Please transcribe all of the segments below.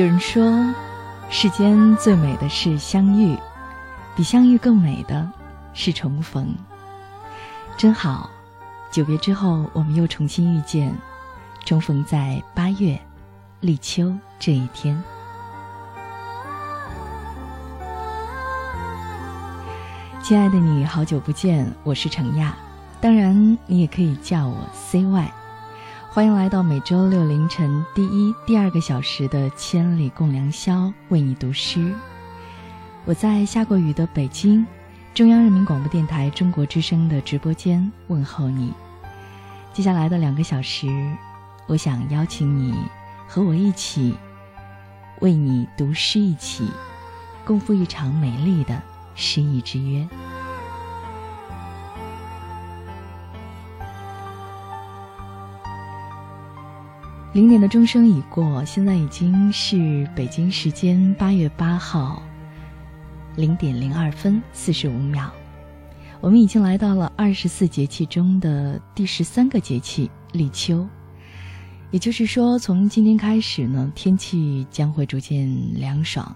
有人说，世间最美的是相遇，比相遇更美的是重逢。真好，久别之后，我们又重新遇见，重逢在八月立秋这一天。亲爱的你，好久不见，我是程亚，当然你也可以叫我 CY。欢迎来到每周六凌晨第一、第二个小时的《千里共良宵》，为你读诗。我在下过雨的北京，中央人民广播电台中国之声的直播间问候你。接下来的两个小时，我想邀请你和我一起为你读诗，一起共赴一场美丽的诗意之约。零点的钟声已过，现在已经是北京时间八月八号零点零二分四十五秒。我们已经来到了二十四节气中的第十三个节气立秋，也就是说，从今天开始呢，天气将会逐渐凉爽，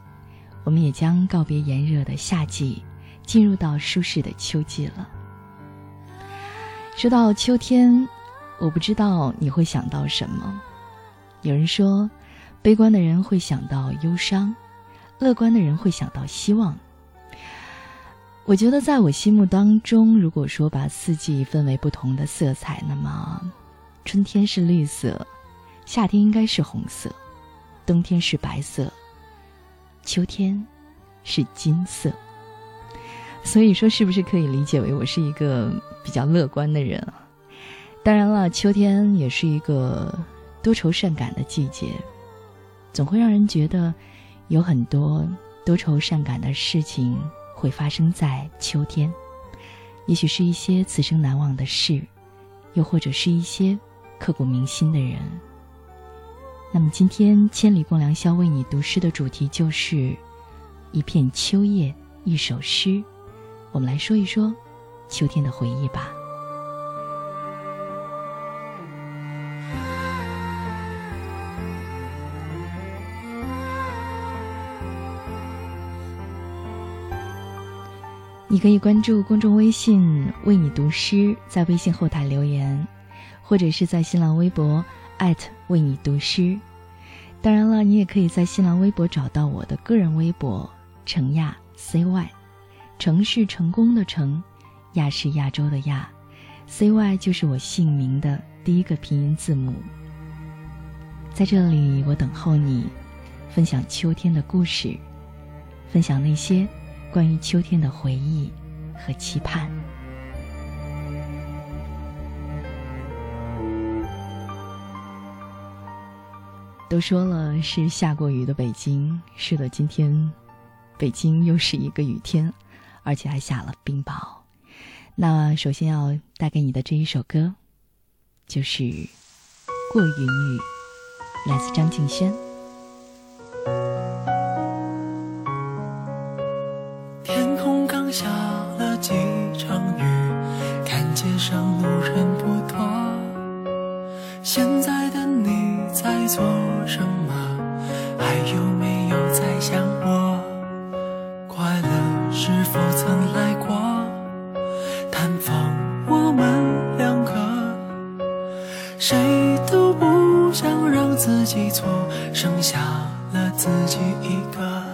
我们也将告别炎热的夏季，进入到舒适的秋季了。说到秋天，我不知道你会想到什么。有人说，悲观的人会想到忧伤，乐观的人会想到希望。我觉得，在我心目当中，如果说把四季分为不同的色彩，那么春天是绿色，夏天应该是红色，冬天是白色，秋天是金色。所以说，是不是可以理解为我是一个比较乐观的人啊？当然了，秋天也是一个。多愁善感的季节，总会让人觉得有很多多愁善感的事情会发生在秋天。也许是一些此生难忘的事，又或者是一些刻骨铭心的人。那么今天千里共良宵为你读诗的主题就是一片秋叶，一首诗。我们来说一说秋天的回忆吧。你可以关注公众微信“为你读诗”，在微信后台留言，或者是在新浪微博为你读诗。当然了，你也可以在新浪微博找到我的个人微博“程亚 CY”，程是成功的程，亚是亚洲的亚，CY 就是我姓名的第一个拼音字母。在这里，我等候你，分享秋天的故事，分享那些。关于秋天的回忆和期盼。都说了是下过雨的北京，是的，今天北京又是一个雨天，而且还下了冰雹。那首先要带给你的这一首歌，就是《过云雨》，来自张敬轩。下了几场雨，看街上路人不多。现在的你在做什么？还有没有在想我？快乐是否曾来过？探访我们两个，谁都不想让自己。错，剩下了自己一个。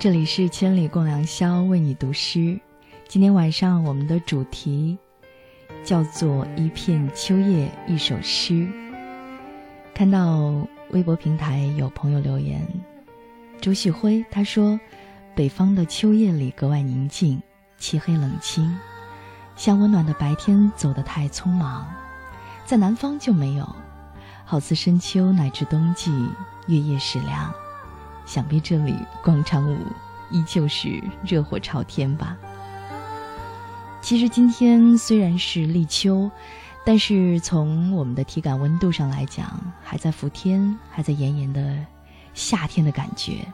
这里是千里共良宵，为你读诗。今天晚上我们的主题叫做“一片秋叶一首诗”。看到微博平台有朋友留言，周旭辉他说：“北方的秋夜里格外宁静，漆黑冷清，像温暖的白天走得太匆忙，在南方就没有，好似深秋乃至冬季，月夜时凉。”想必这里广场舞依旧是热火朝天吧。其实今天虽然是立秋，但是从我们的体感温度上来讲，还在伏天，还在炎炎的夏天的感觉。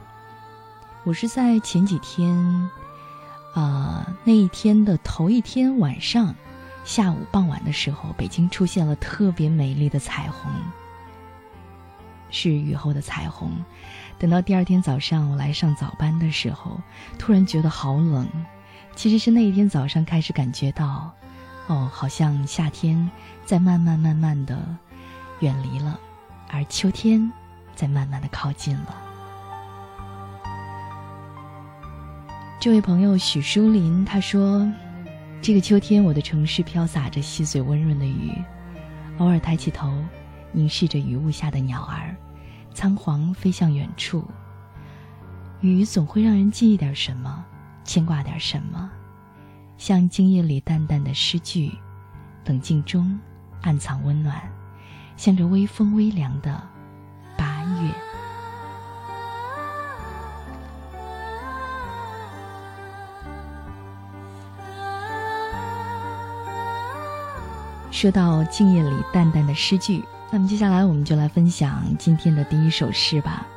我是在前几天，啊，那一天的头一天晚上，下午傍晚的时候，北京出现了特别美丽的彩虹，是雨后的彩虹。等到第二天早上，我来上早班的时候，突然觉得好冷。其实是那一天早上开始感觉到，哦，好像夏天在慢慢慢慢的远离了，而秋天在慢慢的靠近了。这位朋友许淑林他说：“这个秋天，我的城市飘洒着细碎温润的雨，偶尔抬起头，凝视着雨雾下的鸟儿。”仓皇飞向远处。雨总会让人记忆点什么，牵挂点什么，像静夜里淡淡的诗句，冷静中暗藏温暖，像着微风微凉的八月。说到静夜里淡淡的诗句。那么接下来我们就来分享今天的第一首诗吧。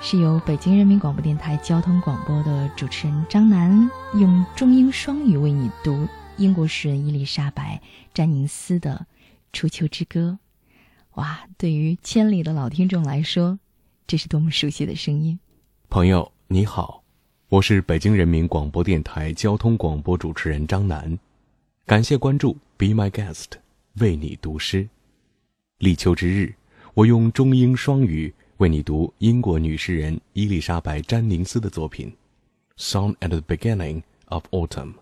是由北京人民广播电台交通广播的主持人张楠用中英双语为你读英国诗人伊丽莎白·詹宁斯的《初秋之歌》。哇，对于千里的老听众来说，这是多么熟悉的声音！朋友你好，我是北京人民广播电台交通广播主持人张楠，感谢关注，Be My Guest，为你读诗。立秋之日，我用中英双语。为你读英国女诗人伊丽莎白·詹宁斯的作品《Song at the Beginning of Autumn》。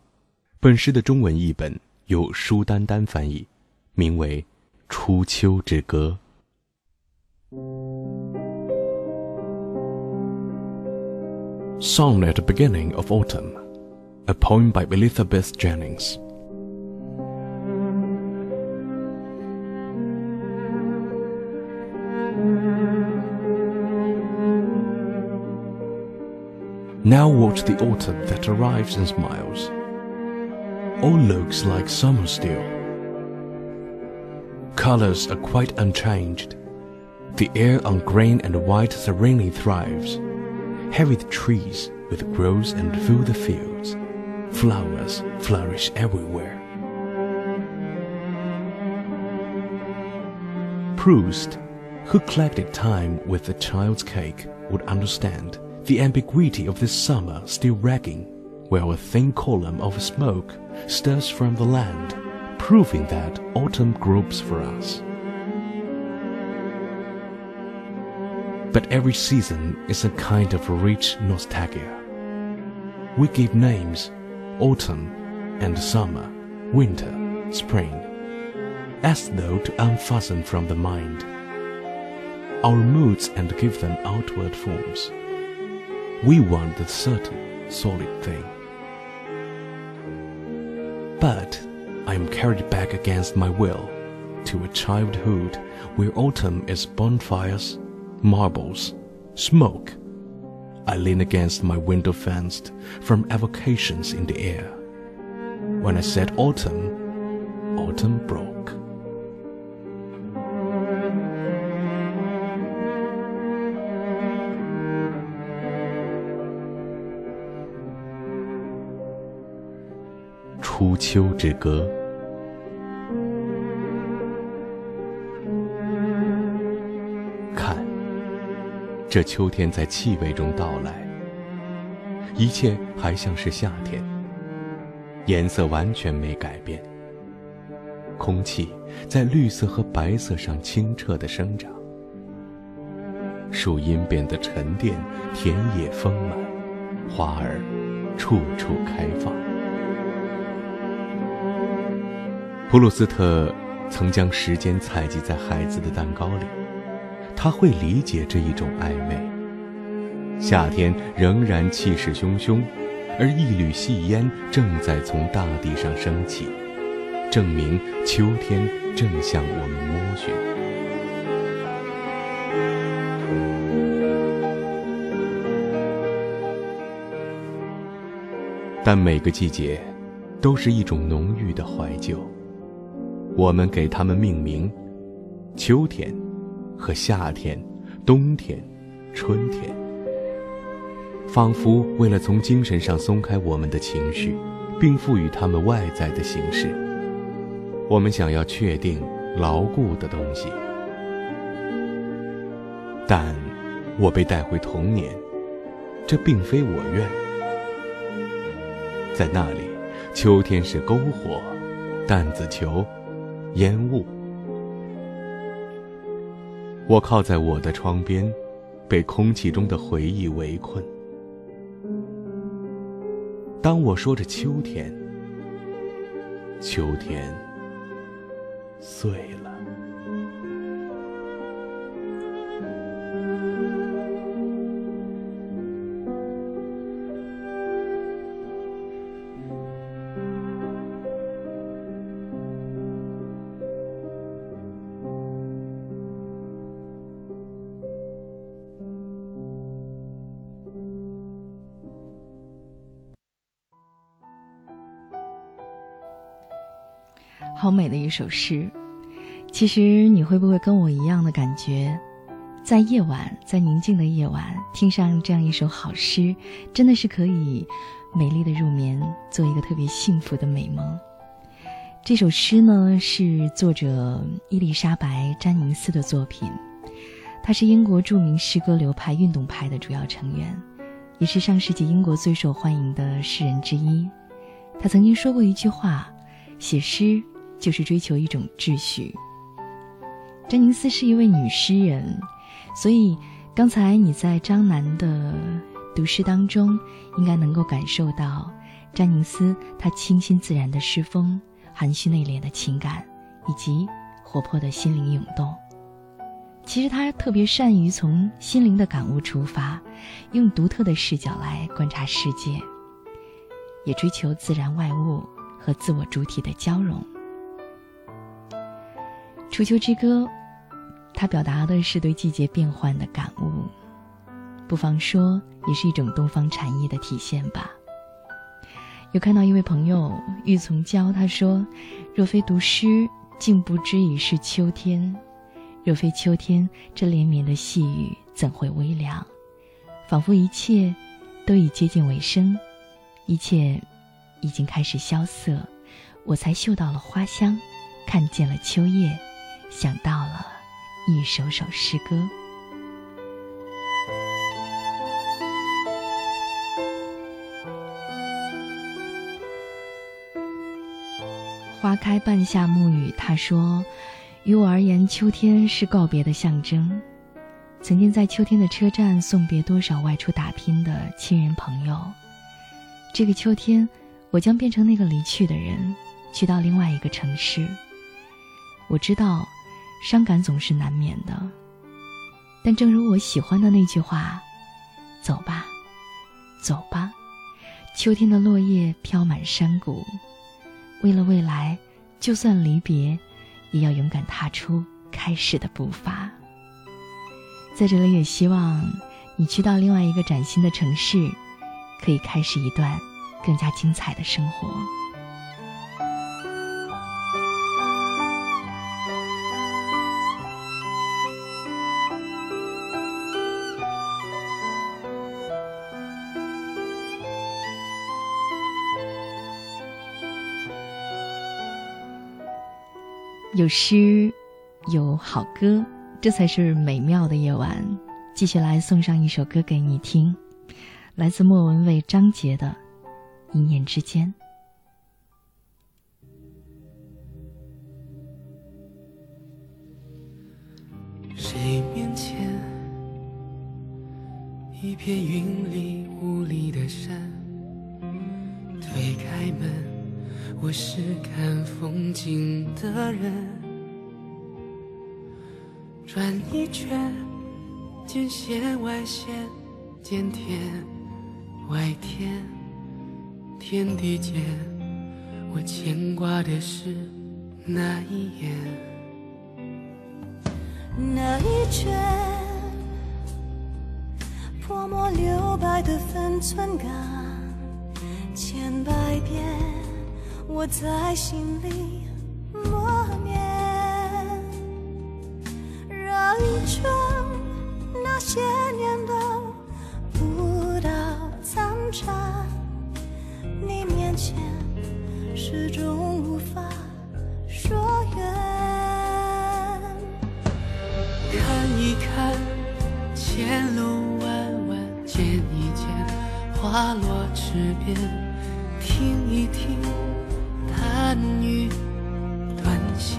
本诗的中文译本由舒丹丹翻译，名为《初秋之歌》。《Song at the Beginning of Autumn》，a poem by Elizabeth Jennings。 Now watch the autumn that arrives and smiles. All looks like summer still. Colors are quite unchanged. The air on green and white serenely thrives. Heavy the trees with growth and fill the fields. Flowers flourish everywhere. Proust, who collected time with a child's cake, would understand the ambiguity of this summer still ragging, while a thin column of smoke stirs from the land, proving that autumn gropes for us. But every season is a kind of rich nostalgia. We give names, autumn and summer, winter, spring, as though to unfasten from the mind our moods and give them outward forms. We want the certain, solid thing. But I am carried back against my will to a childhood where autumn is bonfires, marbles, smoke. I lean against my window fenced from evocations in the air. When I said autumn, autumn broke. 初秋之歌，看，这秋天在气味中到来，一切还像是夏天，颜色完全没改变，空气在绿色和白色上清澈的生长，树荫变得沉淀，田野丰满，花儿处处开放。普鲁斯特曾将时间采集在孩子的蛋糕里，他会理解这一种暧昧。夏天仍然气势汹汹，而一缕细烟正在从大地上升起，证明秋天正向我们摸寻。但每个季节，都是一种浓郁的怀旧。我们给它们命名：秋天和夏天、冬天、春天，仿佛为了从精神上松开我们的情绪，并赋予它们外在的形式。我们想要确定牢固的东西，但我被带回童年，这并非我愿。在那里，秋天是篝火、弹子球。烟雾。我靠在我的窗边，被空气中的回忆围困。当我说着秋天，秋天碎了。好美的一首诗，其实你会不会跟我一样的感觉？在夜晚，在宁静的夜晚，听上这样一首好诗，真的是可以美丽的入眠，做一个特别幸福的美梦。这首诗呢，是作者伊丽莎白·詹宁斯的作品，他是英国著名诗歌流派运动派的主要成员，也是上世纪英国最受欢迎的诗人之一。他曾经说过一句话：“写诗就是追求一种秩序。”詹宁斯是一位女诗人。所以，刚才你在张楠的读诗当中，应该能够感受到詹宁斯他清新自然的诗风、含蓄内敛的情感，以及活泼的心灵涌动。其实他特别善于从心灵的感悟出发，用独特的视角来观察世界，也追求自然外物和自我主体的交融。《初秋之歌》。它表达的是对季节变换的感悟，不妨说也是一种东方禅意的体现吧。有看到一位朋友玉从娇，他说：“若非读诗，竟不知已是秋天；若非秋天，这连绵的细雨怎会微凉？仿佛一切都已接近尾声，一切已经开始萧瑟，我才嗅到了花香，看见了秋叶，想到了。”一首首诗歌。花开半夏暮雨，他说：“于我而言，秋天是告别的象征。曾经在秋天的车站送别多少外出打拼的亲人朋友。这个秋天，我将变成那个离去的人，去到另外一个城市。我知道。”伤感总是难免的，但正如我喜欢的那句话：“走吧，走吧，秋天的落叶飘满山谷。为了未来，就算离别，也要勇敢踏出开始的步伐。”在这里，也希望你去到另外一个崭新的城市，可以开始一段更加精彩的生活。有诗，有好歌，这才是美妙的夜晚。继续来送上一首歌给你听，来自莫文蔚、张杰的《一念之间》。谁面前一片云里雾里的山？推开门。我是看风景的人，转一圈，见线外线，见天外天，天地间，我牵挂的是那一眼，那一圈，泼墨留白的分寸感，千百遍。我在心里默念，绕一圈，那些年都不到残渣，你面前始终无法说远。看一看，前路弯弯，见一见，花落池边，听一听。断线，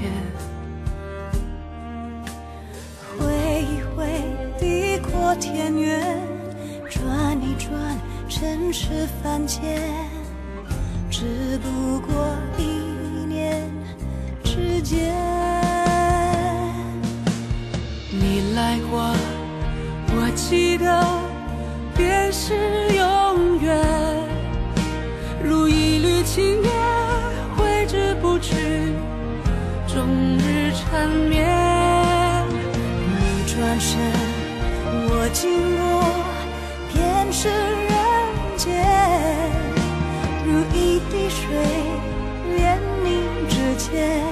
挥一挥，地阔天远，转一转，尘世凡间，只不过一念之间。你来过，我记得，便是永远，如一缕青烟。缠绵。你转身，我经过，便是人间。如一滴水，连凝指尖。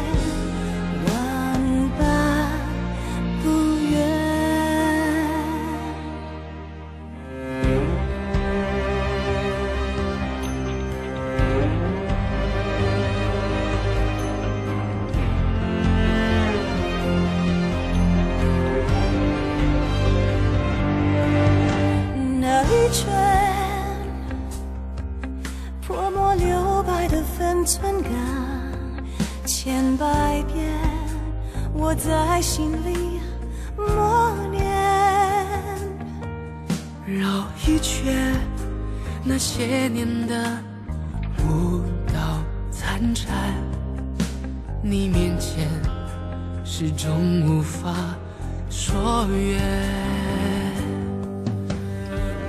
在心里默念。绕一圈，那些年的舞蹈残蝉，你面前始终无法说远。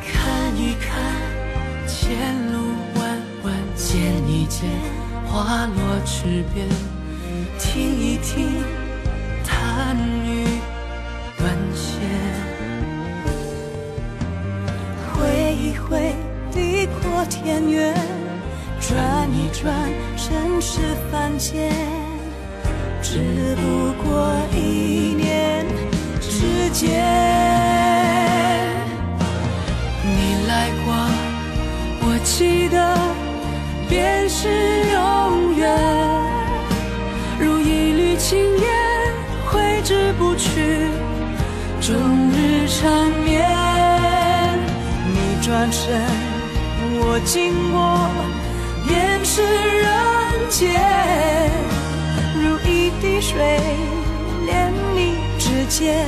看一看前路弯弯，见一见花落池边，听一听天远，转一转尘世凡间，只不过一念之间。你来过，我记得便是永远，如一缕青烟挥之不去，终日缠绵。你转身，我经过，便是人间，如一滴水，连你指尖，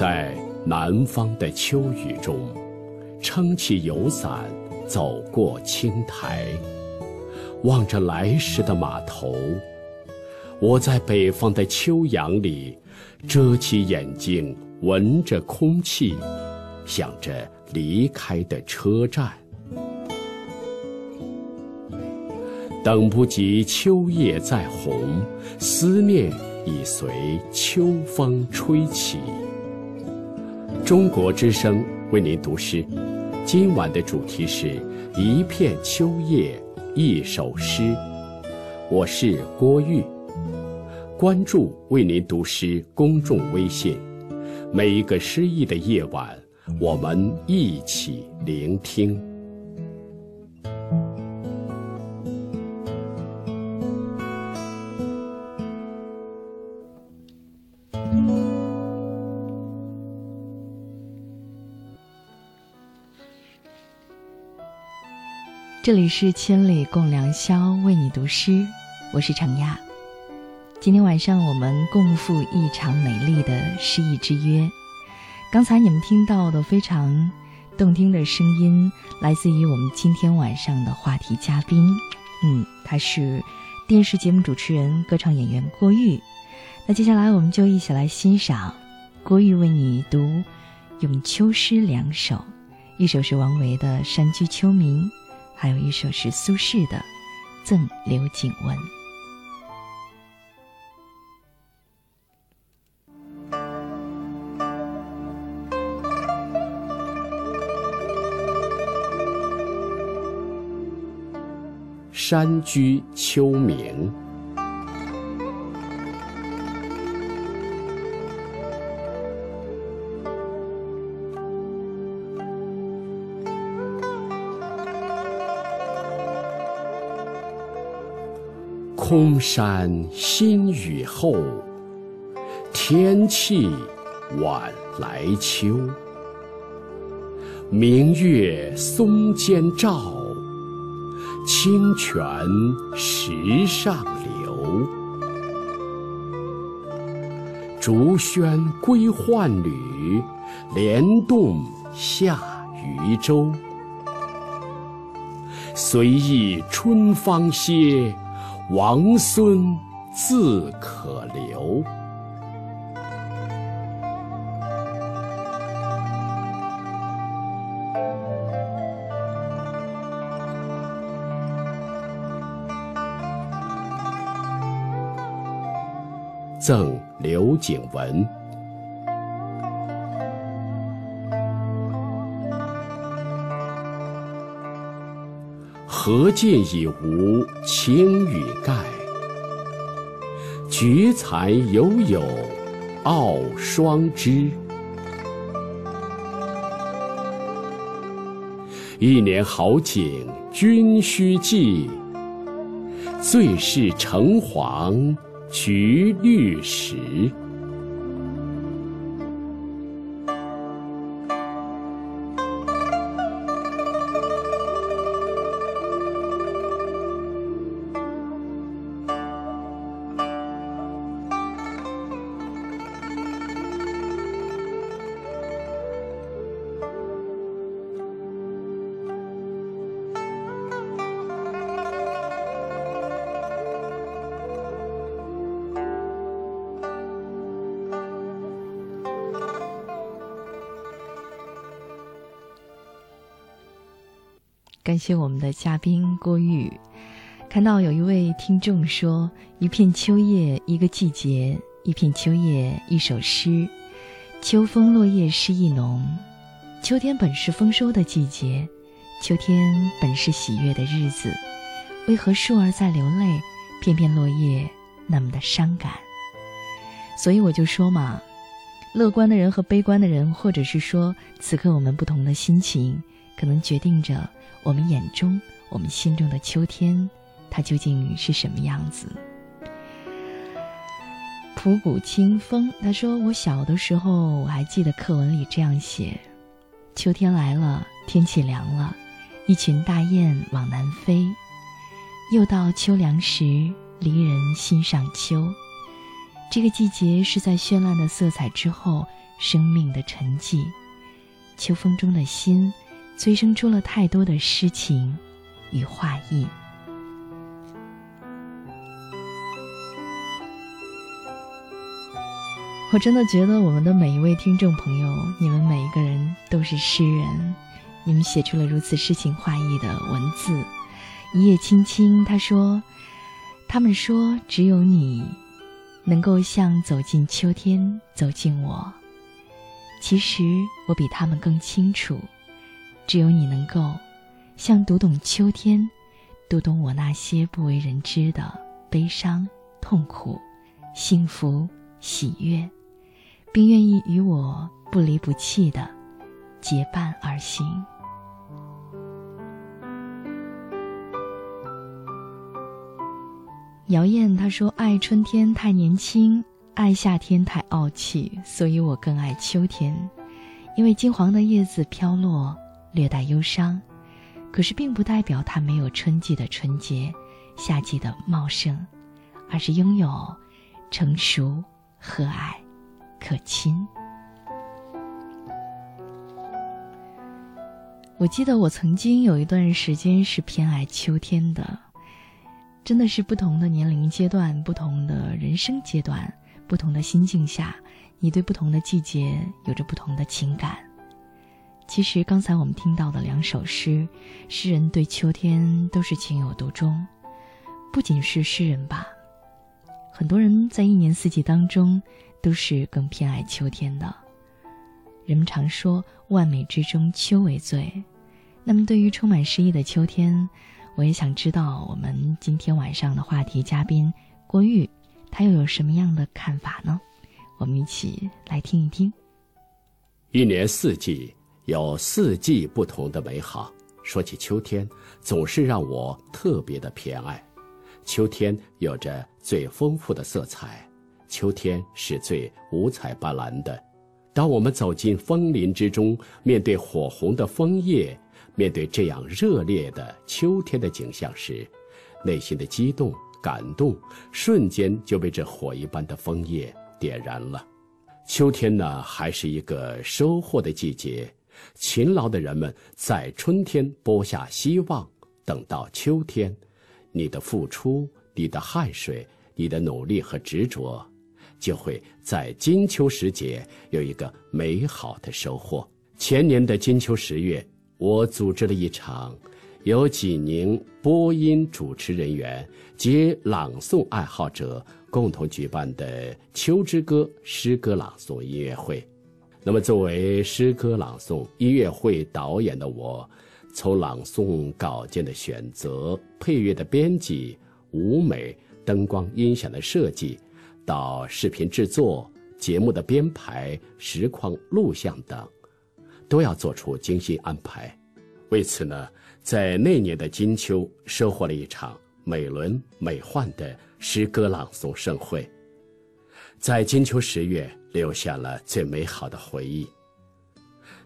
在南方的秋雨中，撑起油伞，走过青苔，望着来时的码头；我在北方的秋阳里，遮起眼睛，闻着空气，想着离开的车站。等不及秋叶再红，思念已随秋风吹起。中国之声为您读诗，今晚的主题是一片秋叶，一首诗。我是郭玉，关注为您读诗公众微信，每一个诗意的夜晚，我们一起聆听。这里是千里共良宵，为你读诗，我是程亚。今天晚上我们共赴一场美丽的诗意之约。刚才你们听到的非常动听的声音，来自于我们今天晚上的话题嘉宾。嗯，他是电视节目主持人、歌唱演员郭玉。那接下来我们就一起来欣赏郭玉为你读《咏秋诗》两首，一首是王维的《山居秋暝》。还有一首是苏轼的《赠刘景文》。山居秋暝，空山新雨后，天气晚来秋。明月松间照，清泉石上流。竹喧归浣女，莲动下渔舟。随意春芳歇，王孙自可留。赠刘景文。何见已无青羽盖，菊残犹有傲霜枝。一年好景君须记，最是橙黄橘绿时。谢我们的嘉宾郭玉。看到有一位听众说：“一片秋叶，一个季节；一片秋叶，一首诗。秋风落叶诗意浓。秋天本是丰收的季节，秋天本是喜悦的日子。为何树儿在流泪，片片落叶那么的伤感？所以我就说嘛，乐观的人和悲观的人，或者是说此刻我们不同的心情，可能决定着。”我们眼中、我们心中的秋天，它究竟是什么样子？普谷清风他说：“我小的时候，我还记得课文里这样写：秋天来了，天气凉了，一群大雁往南飞。又到秋凉时，离人心上秋。这个季节是在绚烂的色彩之后，生命的沉寂。秋风中的心。”催生出了太多的诗情与画意。我真的觉得我们的每一位听众朋友，你们每一个人都是诗人，你们写出了如此诗情画意的文字。一叶青青，他说：“他们说只有你，能够像走进秋天，走进我。其实我比他们更清楚。”只有你能够，像读懂秋天，读懂我那些不为人知的悲伤、痛苦、幸福、喜悦，并愿意与我不离不弃的结伴而行。姚燕她说：“爱春天太年轻，爱夏天太傲气，所以我更爱秋天，因为金黄的叶子飘落。”略带忧伤，可是并不代表它没有春季的纯洁，夏季的茂盛，而是拥有成熟、和蔼、可亲。我记得我曾经有一段时间是偏爱秋天的，真的是不同的年龄阶段、不同的人生阶段、不同的心境下，你对不同的季节有着不同的情感。其实刚才我们听到的两首诗，诗人对秋天都是情有独钟。不仅是诗人吧，很多人在一年四季当中都是更偏爱秋天的。人们常说万美之中秋为最，那么对于充满诗意的秋天，我也想知道我们今天晚上的话题嘉宾郭玉，他又有什么样的看法呢？我们一起来听一听。一年四季。有四季不同的美好。说起秋天，总是让我特别的偏爱。秋天有着最丰富的色彩，秋天是最五彩斑斓的。当我们走进枫林之中，面对火红的枫叶，面对这样热烈的秋天的景象时，内心的激动、感动，瞬间就被这火一般的枫叶点燃了。秋天呢，还是一个收获的季节。勤劳的人们在春天播下希望，等到秋天，你的付出、你的汗水、你的努力和执着，就会在金秋时节有一个美好的收获。前年的金秋十月，我组织了一场由济宁播音主持人员及朗诵爱好者共同举办的《秋之歌》诗歌朗诵音乐会。那么，作为诗歌朗诵音乐会导演的我，从朗诵稿件的选择、配乐的编辑、舞美、灯光、音响的设计，到视频制作、节目的编排、实况录像等，都要做出精心安排。为此呢，在那年的金秋，收获了一场美轮美奂的诗歌朗诵盛会。在金秋十月。留下了最美好的回忆。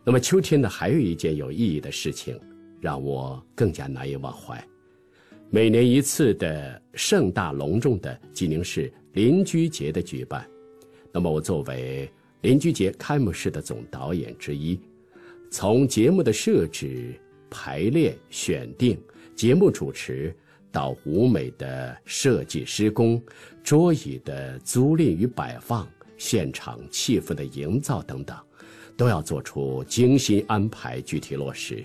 那么秋天呢，还有一件有意义的事情，让我更加难以忘怀。每年一次的盛大隆重的济宁市邻居节的举办，那么我作为邻居节开幕式的总导演之一，从节目的设置、排练、选定、节目主持，到舞美的设计施工、桌椅的租赁与摆放。现场气氛的营造等等，都要做出精心安排，具体落实。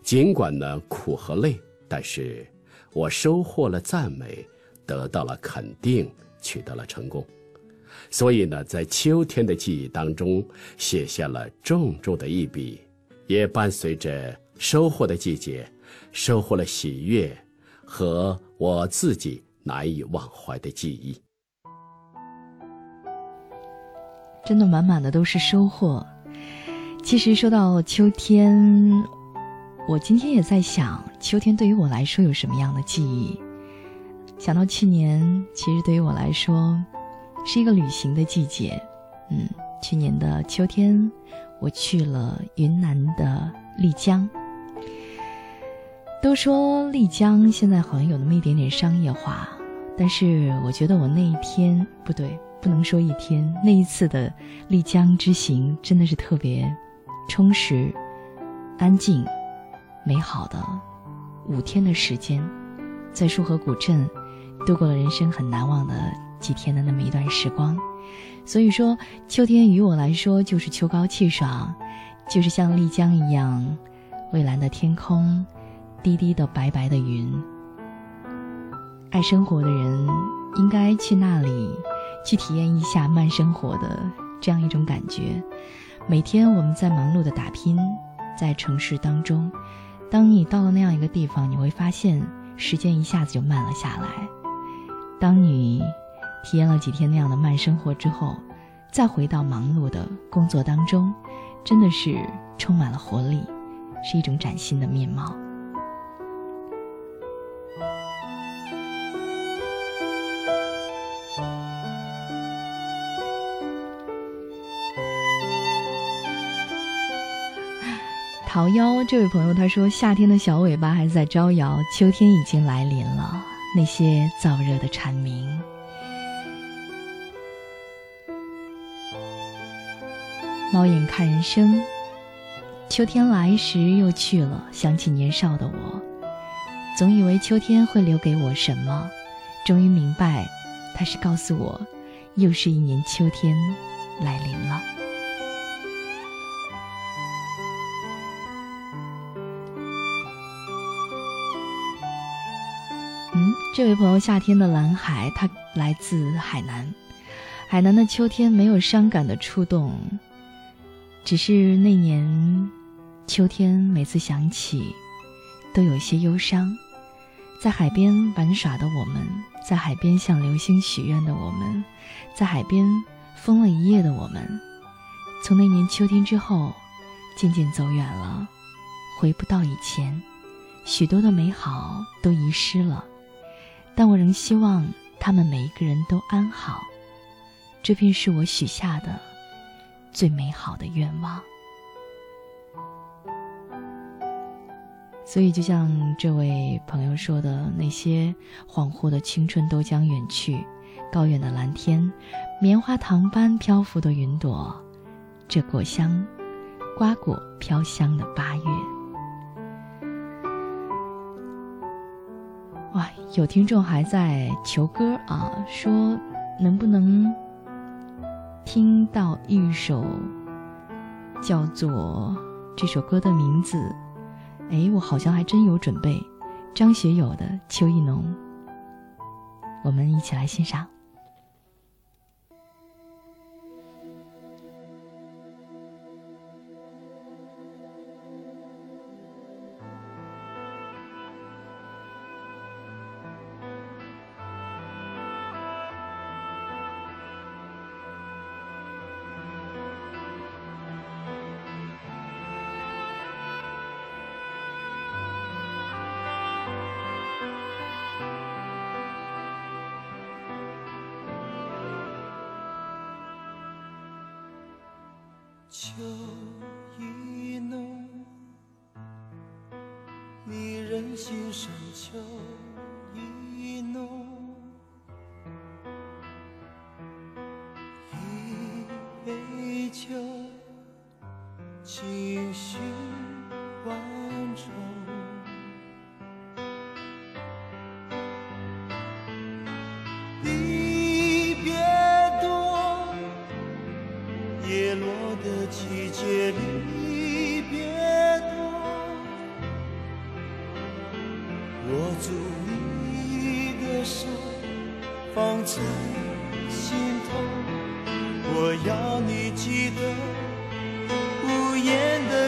尽管呢苦和累，但是我收获了赞美，得到了肯定，取得了成功。所以呢，在秋天的记忆当中，写下了重重的一笔，也伴随着收获的季节，收获了喜悦和我自己难以忘怀的记忆。真的满满的都是收获。其实说到秋天，我今天也在想，秋天对于我来说有什么样的记忆？想到去年，其实对于我来说是一个旅行的季节。嗯，去年的秋天，我去了云南的丽江。都说丽江现在好像有那么一点点商业化，但是我觉得我那一天不对。不能说一天，那一次的丽江之行真的是特别充实、安静、美好的五天的时间，在束河古镇度过了人生很难忘的几天的那么一段时光。所以说，秋天于我来说就是秋高气爽，就是像丽江一样蔚蓝的天空、低低的白白的云。爱生活的人应该去那里。去体验一下慢生活的这样一种感觉。每天我们在忙碌的打拼，在城市当中，当你到了那样一个地方，你会发现时间一下子就慢了下来。当你体验了几天那样的慢生活之后，再回到忙碌的工作当中，真的是充满了活力，是一种崭新的面貌。桃夭这位朋友他说：“夏天的小尾巴还在招摇，秋天已经来临了。那些燥热的蝉鸣，猫眼看人生。秋天来时又去了，想起年少的我，总以为秋天会留给我什么，终于明白，它是告诉我，又是一年秋天来临了。”这位朋友，夏天的蓝海，他来自海南。海南的秋天没有伤感的触动，只是那年秋天，每次想起，都有些忧伤。在海边玩耍的我们，在海边向流星许愿的我们，在海边疯了一夜的我们，从那年秋天之后，渐渐走远了，回不到以前，许多的美好都遗失了。但我仍希望他们每一个人都安好。这便是我许下的最美好的愿望。所以就像这位朋友说的那些恍惚的青春都将远去高远的蓝天棉花糖般漂浮的云朵这果香瓜果飘香的八月。哇，有听众还在求歌啊，说能不能听到一首叫做这首歌的名字，哎，我好像还真有准备，张学友的秋意浓。我们一起来欣赏。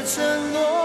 承诺。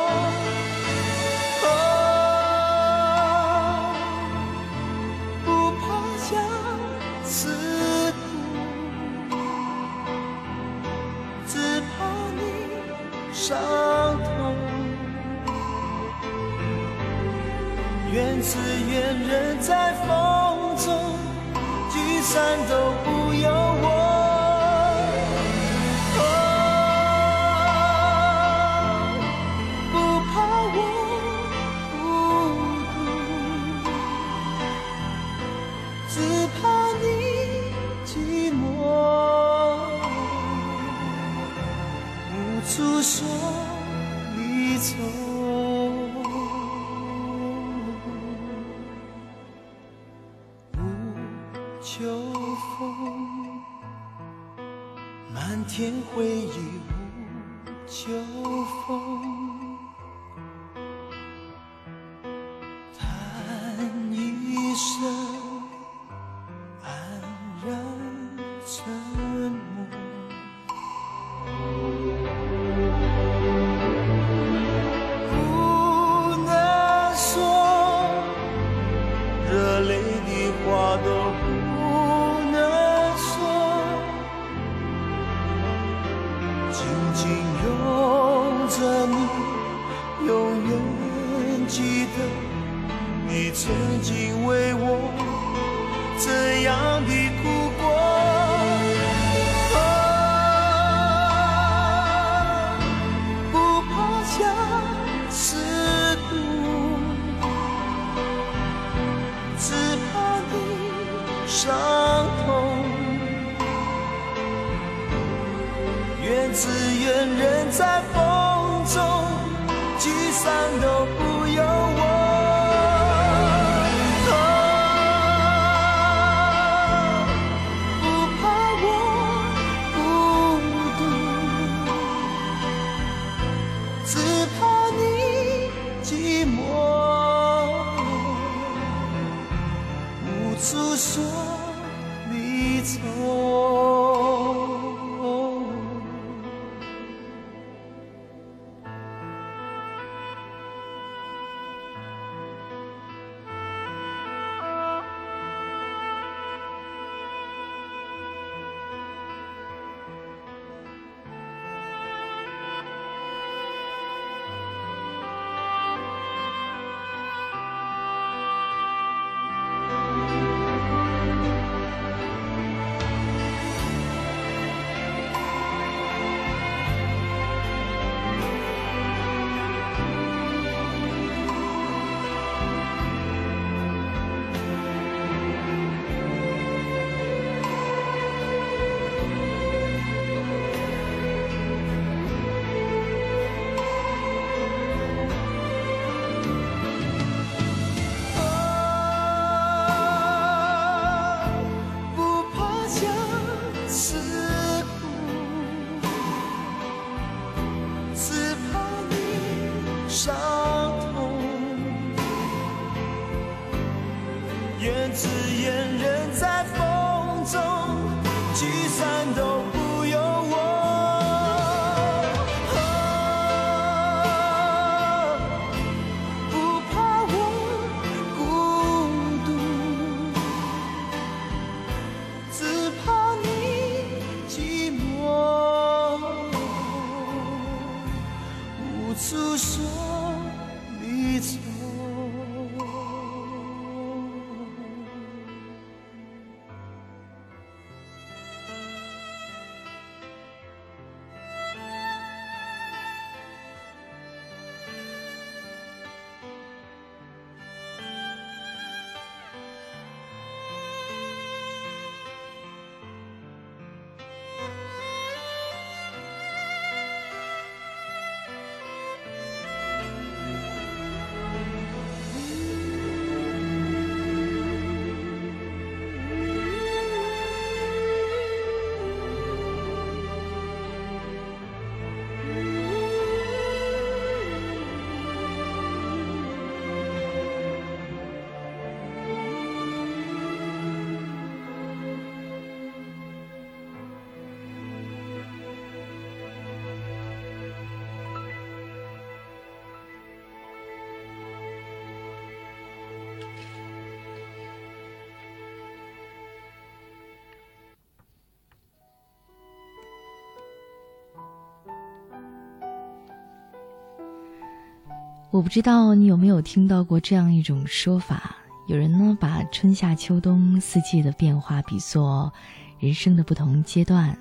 我不知道你有没有听到过这样一种说法，有人呢把春夏秋冬四季的变化比作人生的不同阶段，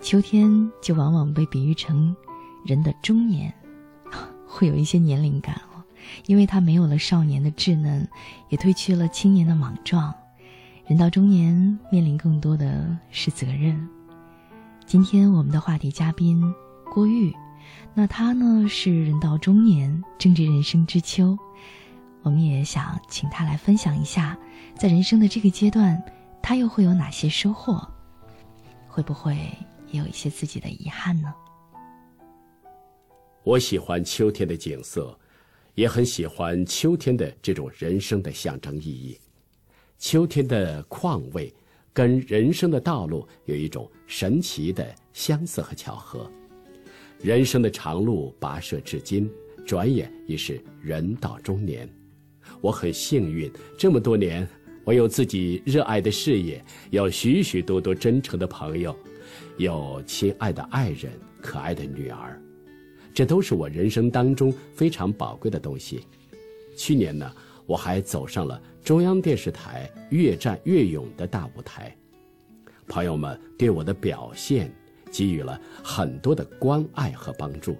秋天就往往被比喻成人的中年，会有一些年龄感哦，因为他没有了少年的稚嫩，也褪去了青年的莽撞，人到中年面临更多的是责任。今天我们的话题嘉宾郭玉。那他呢是人到中年，正值人生之秋，我们也想请他来分享一下，在人生的这个阶段，他又会有哪些收获？会不会也有一些自己的遗憾呢？我喜欢秋天的景色，也很喜欢秋天的这种人生的象征意义。秋天的况味，跟人生的道路有一种神奇的相似和巧合。人生的长路跋涉至今，转眼已是人到中年。我很幸运，这么多年，我有自己热爱的事业，有许许多多真诚的朋友，有亲爱的爱人、可爱的女儿，这都是我人生当中非常宝贵的东西。去年呢，我还走上了中央电视台《越战越勇》的大舞台，朋友们对我的表现。给予了很多的关爱和帮助。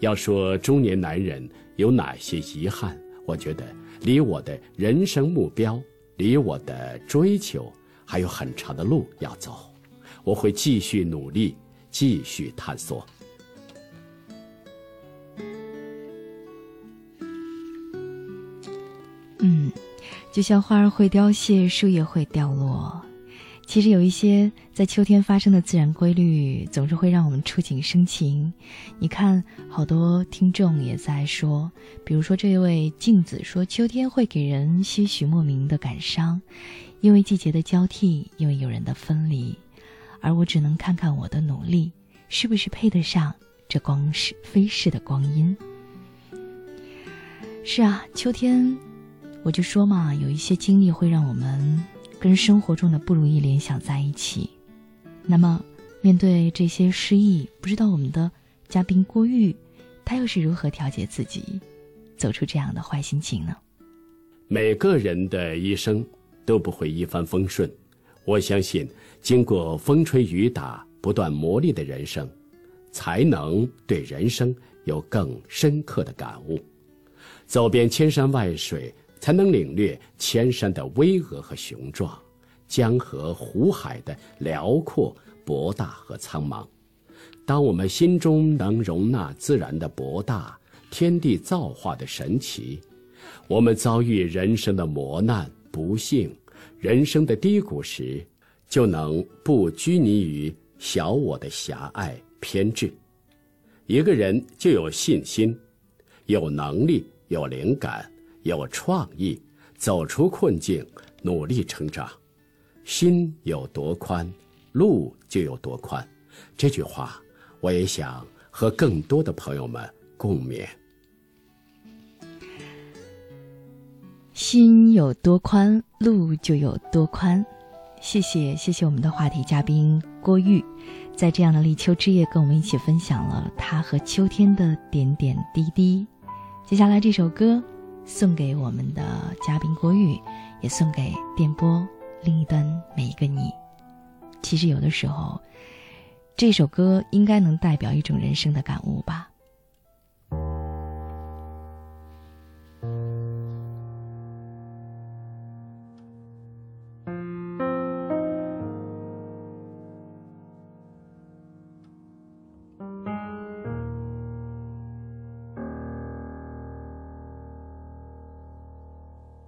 要说中年男人有哪些遗憾，我觉得离我的人生目标，离我的追求还有很长的路要走。我会继续努力，继续探索。嗯，就像花儿会凋谢，树叶会掉落。其实有一些在秋天发生的自然规律，总是会让我们触景生情。你看，好多听众也在说，比如说这位镜子说，秋天会给人些许莫名的感伤，因为季节的交替，因为有人的分离，而我只能看看我的努力是不是配得上这光是飞逝的光阴。是啊，秋天，我就说嘛，有一些经历会让我们。跟生活中的不如意联想在一起，那么面对这些失意，不知道我们的嘉宾郭玉，他又是如何调节自己，走出这样的坏心情呢？每个人的一生都不会一帆风顺，我相信经过风吹雨打、不断磨砺的人生，才能对人生有更深刻的感悟，走遍千山万水。才能领略千山的巍峨和雄壮，江河湖海的辽阔博大和苍茫。当我们心中能容纳自然的博大、天地造化的神奇，我们遭遇人生的磨难、不幸、人生的低谷时，就能不拘泥于小我的狭隘偏执。一个人就有信心，有能力、有灵感、有创意，走出困境，努力成长。心有多宽，路就有多宽。这句话，我也想和更多的朋友们共勉。心有多宽，路就有多宽。谢谢，谢谢我们的话题嘉宾郭玉，在这样的立秋之夜，跟我们一起分享了他和秋天的点点滴滴。接下来这首歌，送给我们的嘉宾郭玉，也送给电波另一端每一个你。其实有的时候，这首歌应该能代表一种人生的感悟吧。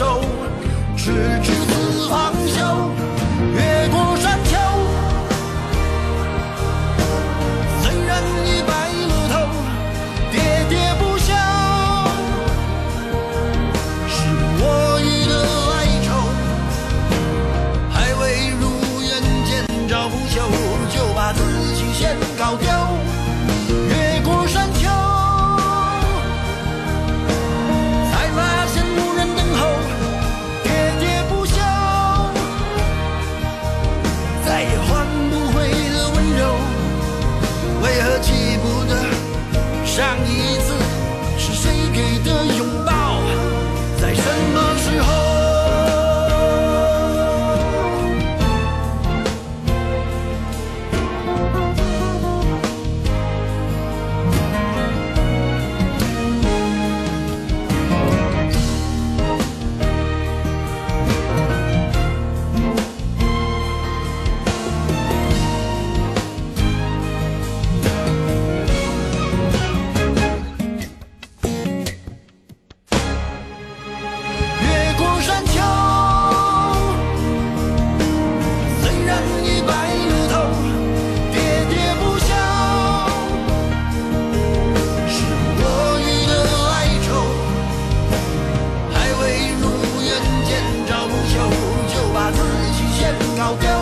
手，直至死方 I'll go.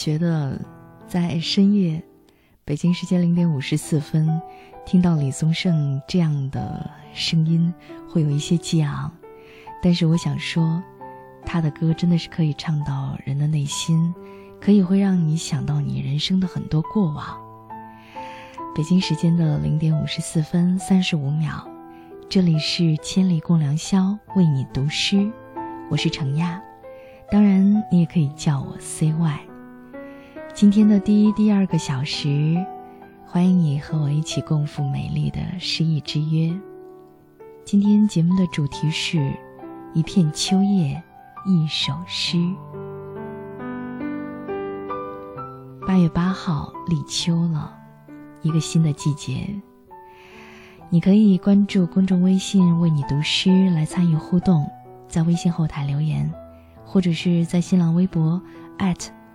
觉得，在深夜，北京时间零点五十四分，听到李宗盛这样的声音，会有一些激昂？但是我想说，他的歌真的是可以唱到人的内心，可以会让你想到你人生的很多过往。北京时间的零点五十四分三十五秒，这里是千里共良宵，为你读诗，我是程亚。当然，你也可以叫我 CY。今天的第一、第二个小时，欢迎你和我一起共赴美丽的诗意之约。今天节目的主题是一片秋叶，一首诗。八月八号，立秋了，一个新的季节。你可以关注公众微信“为你读诗”来参与互动，在微信后台留言。或者是在新浪微博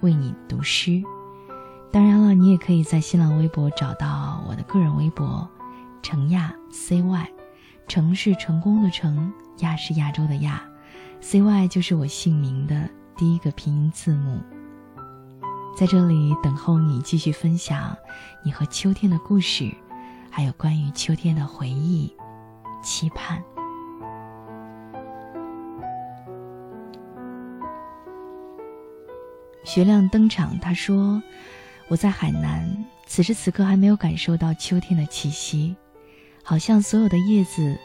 为你读诗，当然了，你也可以在新浪微博找到我的个人微博程亚 cy，程是成功的程，亚是亚洲的亚，cy 就是我姓名的第一个拼音字母。在这里等候你继续分享你和秋天的故事，还有关于秋天的回忆、期盼。学亮登场，他说：“我在海南，此时此刻还没有感受到秋天的气息，好像所有的叶子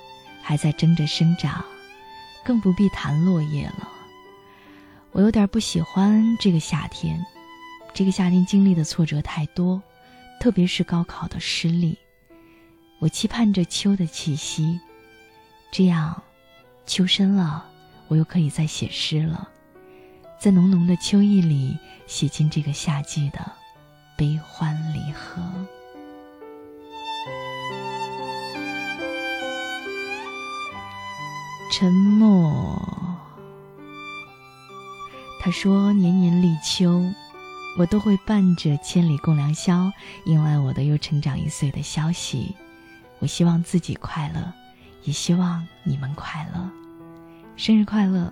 还在争着生长，更不必谈落叶了。我有点不喜欢这个夏天，这个夏天经历的挫折太多，特别是高考的失利。我期盼着秋的气息，这样，秋深了，我又可以再写诗了。”在浓浓的秋意里，写进这个夏季的悲欢离合。沉默。他说：“年年立秋，我都会伴着千里共良宵，迎来我的又成长一岁的消息。我希望自己快乐，也希望你们快乐。生日快乐！”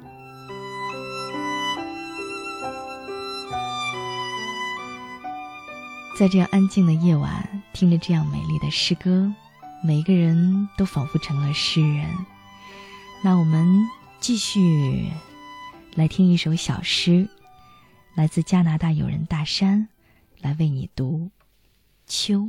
在这样安静的夜晚，听着这样美丽的诗歌，每一个人都仿佛成了诗人。那我们继续来听一首小诗，来自加拿大友人大山，来为你读《秋》。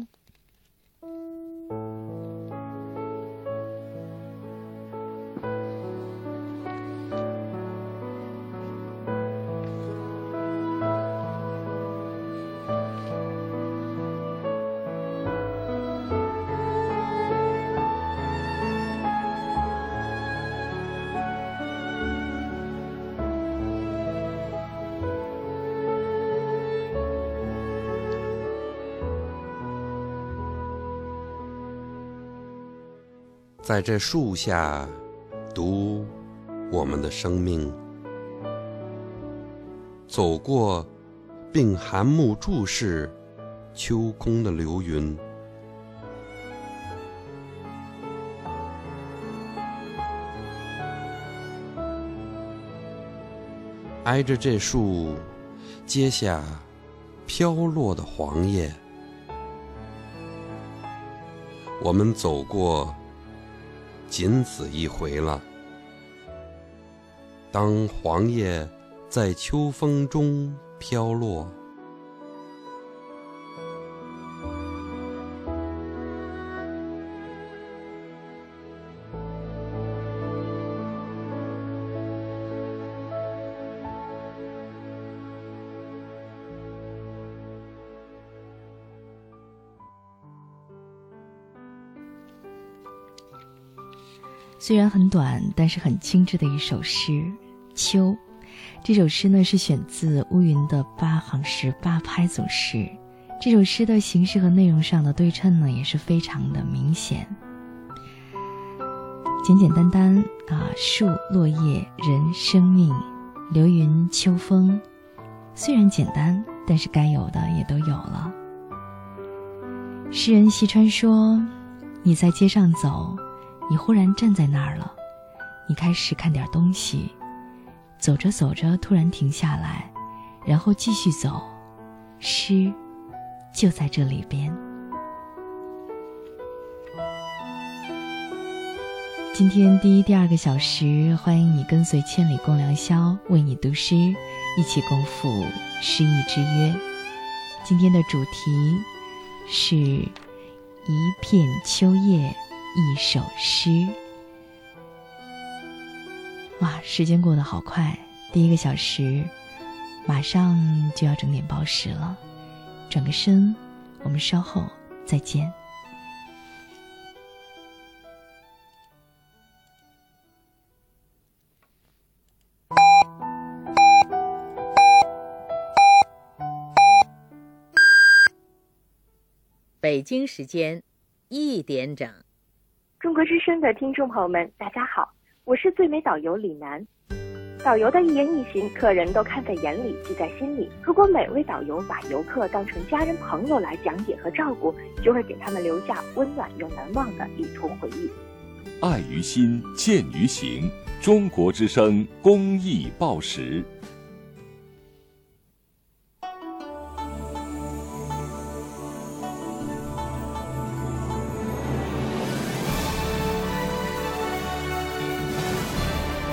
在这树下，读我们的生命，走过，并含目注视秋空的流云，挨着这树，接下飘落的黄叶，我们走过。仅此一回了。当黄叶在秋风中飘落。虽然很短，但是很精致的一首诗《秋》。这首诗呢是选自乌云的八行诗八拍组诗。这首诗的形式和内容上的对称呢也是非常的明显。简简单单啊，树、落叶、人、生命、流云、秋风，虽然简单，但是该有的也都有了。诗人西川说：“你在街上走。”你忽然站在那儿了，你开始看点东西，走着走着突然停下来，然后继续走，诗就在这里边。今天第一、第二个小时，欢迎你跟随千里共良宵，为你读诗，一起共赴诗意之约。今天的主题是一片秋叶，一首诗。哇，时间过得好快，第一个小时马上就要整点报时了。转个身，我们稍后再见。北京时间一点整，中国之声的听众朋友们，大家好，我是最美导游李楠。导游的一言一行，客人都看在眼里，记在心里。如果每位导游把游客当成家人朋友来讲解和照顾，就会给他们留下温暖又难忘的旅途回忆。爱于心，见于行。中国之声公益报时。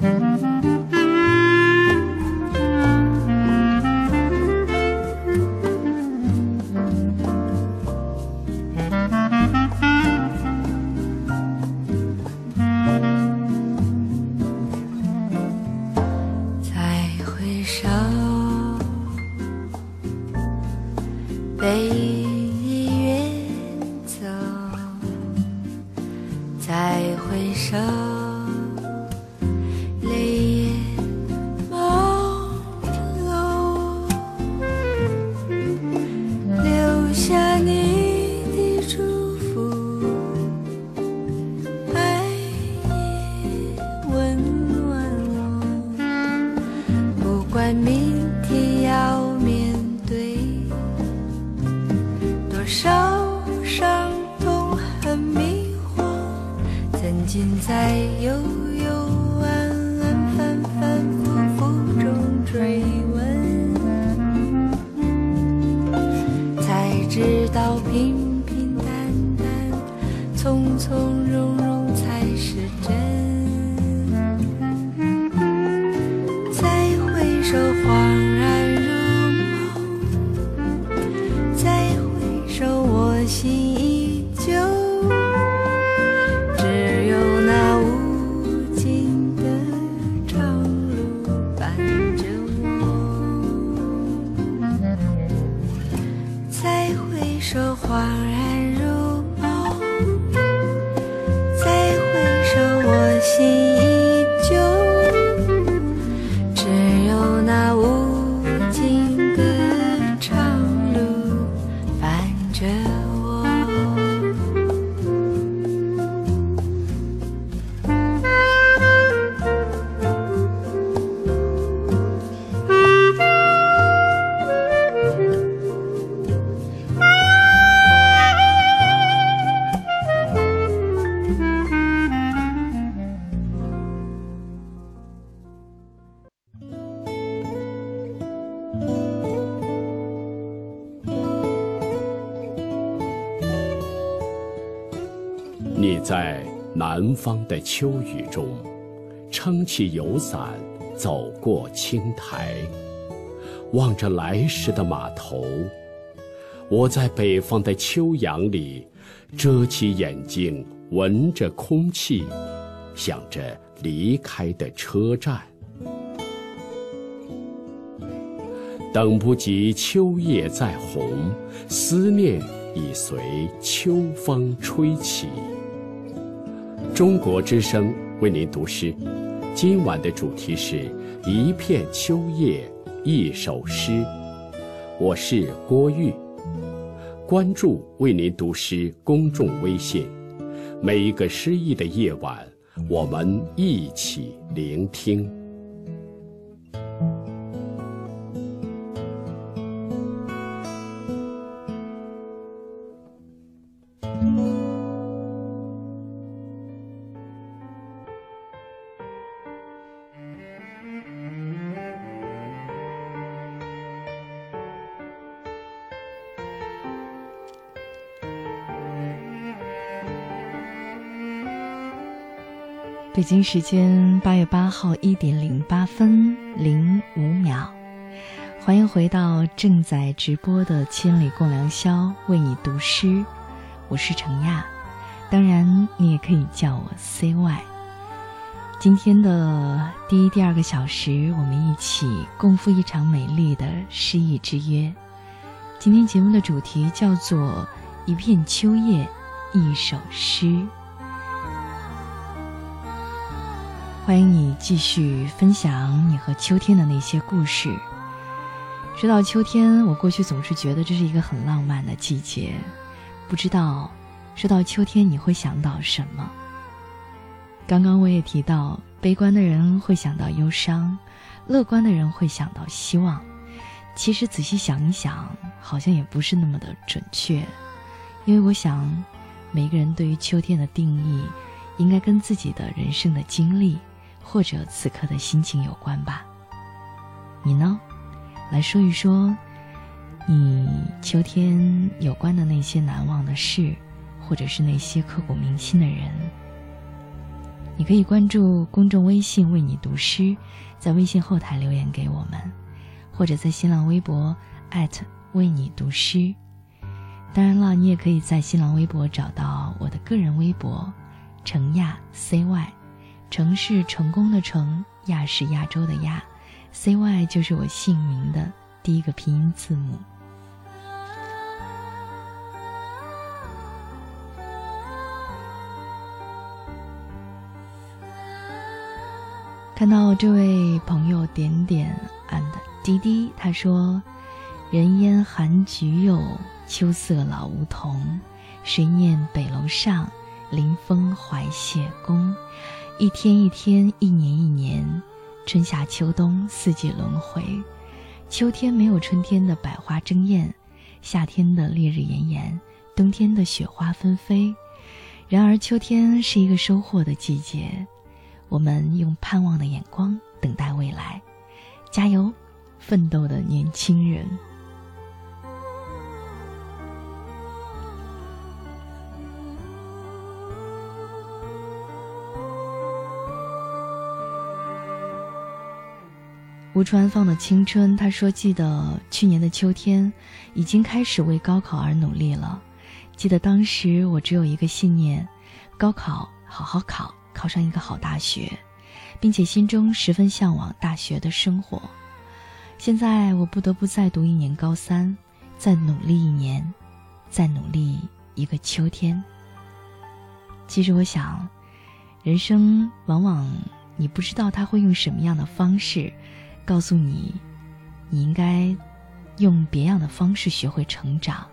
Mm-hmm. 南方的秋雨中，撑起油伞，走过青苔，望着来时的码头。我在北方的秋阳里，遮起眼睛，闻着空气，想着离开的车站。等不及秋叶再红，思念已随秋风吹起。中国之声为您读诗，今晚的主题是一片秋叶一首诗。我是郭玉，关注为您读诗公众微信，每一个诗意的夜晚，我们一起聆听。北京时间八月八号一点零八分零五秒，欢迎回到正在直播的《千里共良宵》，为你读诗。我是程亚，当然你也可以叫我 CY。今天的第一、第二个小时，我们一起共赴一场美丽的诗意之约。今天节目的主题叫做“一片秋叶，一首诗”。欢迎你继续分享你和秋天的那些故事。说到秋天，我过去总是觉得这是一个很浪漫的季节。不知道说到秋天你会想到什么？刚刚我也提到，悲观的人会想到忧伤，乐观的人会想到希望。其实仔细想一想，好像也不是那么的准确，因为我想，每个人对于秋天的定义，应该跟自己的人生的经历。或者此刻的心情有关吧。你呢？来说一说，你秋天有关的那些难忘的事，或者是那些刻骨铭心的人。你可以关注公众微信“为你读诗”，在微信后台留言给我们，或者在新浪微博为你读诗。当然了，你也可以在新浪微博找到我的个人微博“程亚 CY”。城是成功的成，亚是亚洲的亚，CY 就是我姓名的第一个拼音字母。看到这位朋友点点 and 滴滴，他说：“人烟寒菊柚，秋色老梧桐。谁念北楼上，临风怀谢公。”一天一天，一年一年，春夏秋冬，四季轮回。秋天没有春天的百花争艳，夏天的烈日炎炎，冬天的雪花纷飞。然而，秋天是一个收获的季节，我们用盼望的眼光等待未来，加油，奋斗的年轻人。吴川放的青春，他说：“记得去年的秋天，已经开始为高考而努力了。记得当时我只有一个信念：高考好好考，考上一个好大学，并且心中十分向往大学的生活。现在我不得不再读一年高三，再努力一年，再努力一个秋天。其实我想，人生往往你不知道他会用什么样的方式。”告诉你，你应该用别样的方式学会成长。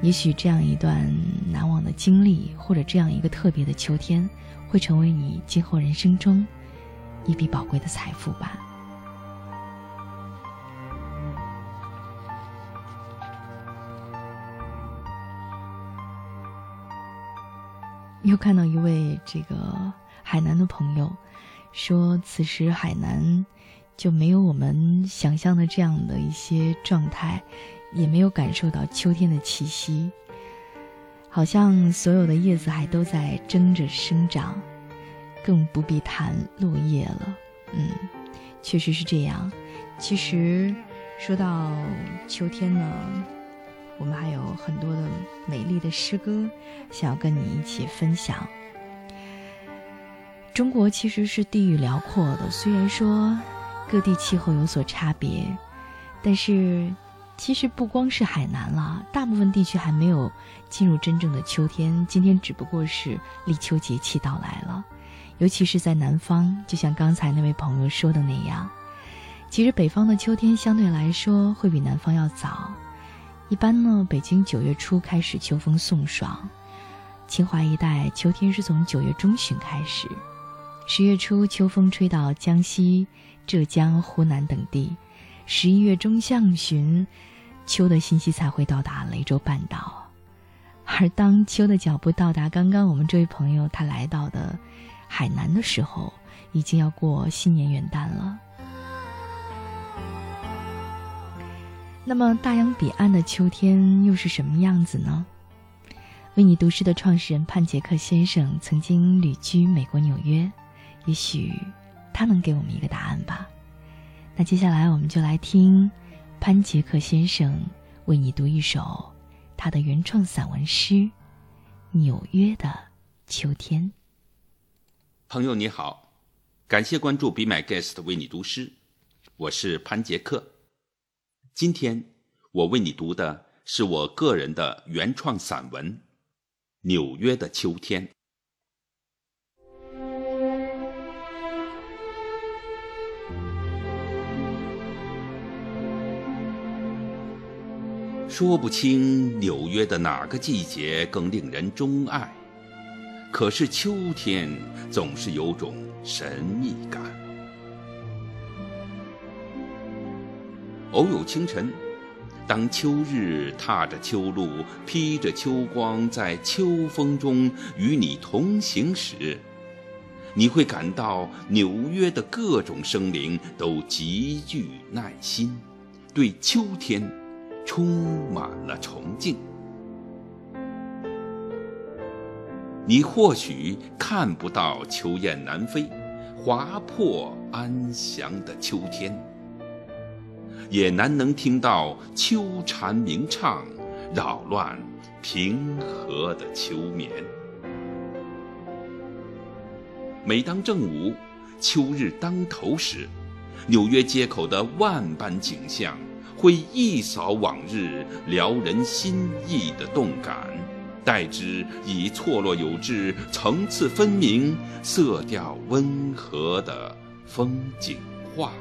也许这样一段难忘的经历，或者这样一个特别的秋天，会成为你今后人生中一笔宝贵的财富吧。又看到一位这个海南的朋友。说，此时海南就没有我们想象的这样的一些状态，也没有感受到秋天的气息。好像所有的叶子还都在争着生长，更不必谈落叶了。嗯，确实是这样。其实说到秋天呢，我们还有很多的美丽的诗歌想要跟你一起分享。中国其实是地域辽阔的，虽然说各地气候有所差别，但是其实不光是海南了，大部分地区还没有进入真正的秋天。今天只不过是立秋节气到来了，尤其是在南方，就像刚才那位朋友说的那样，其实北方的秋天相对来说会比南方要早。一般呢，北京九月初开始秋风送爽，秦淮一带秋天是从九月中旬开始。十月初，秋风吹到江西、浙江、湖南等地；十一月中下旬，秋的信息才会到达雷州半岛。而当秋的脚步到达刚刚我们这位朋友他来到的海南的时候，已经要过新年元旦了。那么，大洋彼岸的秋天又是什么样子呢？为你读诗的创始人潘杰克先生曾经旅居美国纽约。也许他能给我们一个答案吧。那接下来我们就来听潘杰克先生为你读一首他的原创散文诗《纽约的秋天》。朋友你好，感谢关注 Be My Guest 为你读诗，我是潘杰克。今天我为你读的是我个人的原创散文《纽约的秋天》。说不清纽约的哪个季节更令人钟爱，可是秋天总是有种神秘感。偶有清晨，当秋日踏着秋路，披着秋光，在秋风中与你同行时，你会感到纽约的各种生灵都极具耐心，对秋天。充满了崇敬。你或许看不到秋雁南飞，划破安详的秋天，也难能听到秋蝉鸣唱，扰乱平和的秋眠。每当正午，秋日当头时，纽约街口的万般景象。会一扫往日撩人心意的动感，代之以错落有致、层次分明、色调温和的风景画。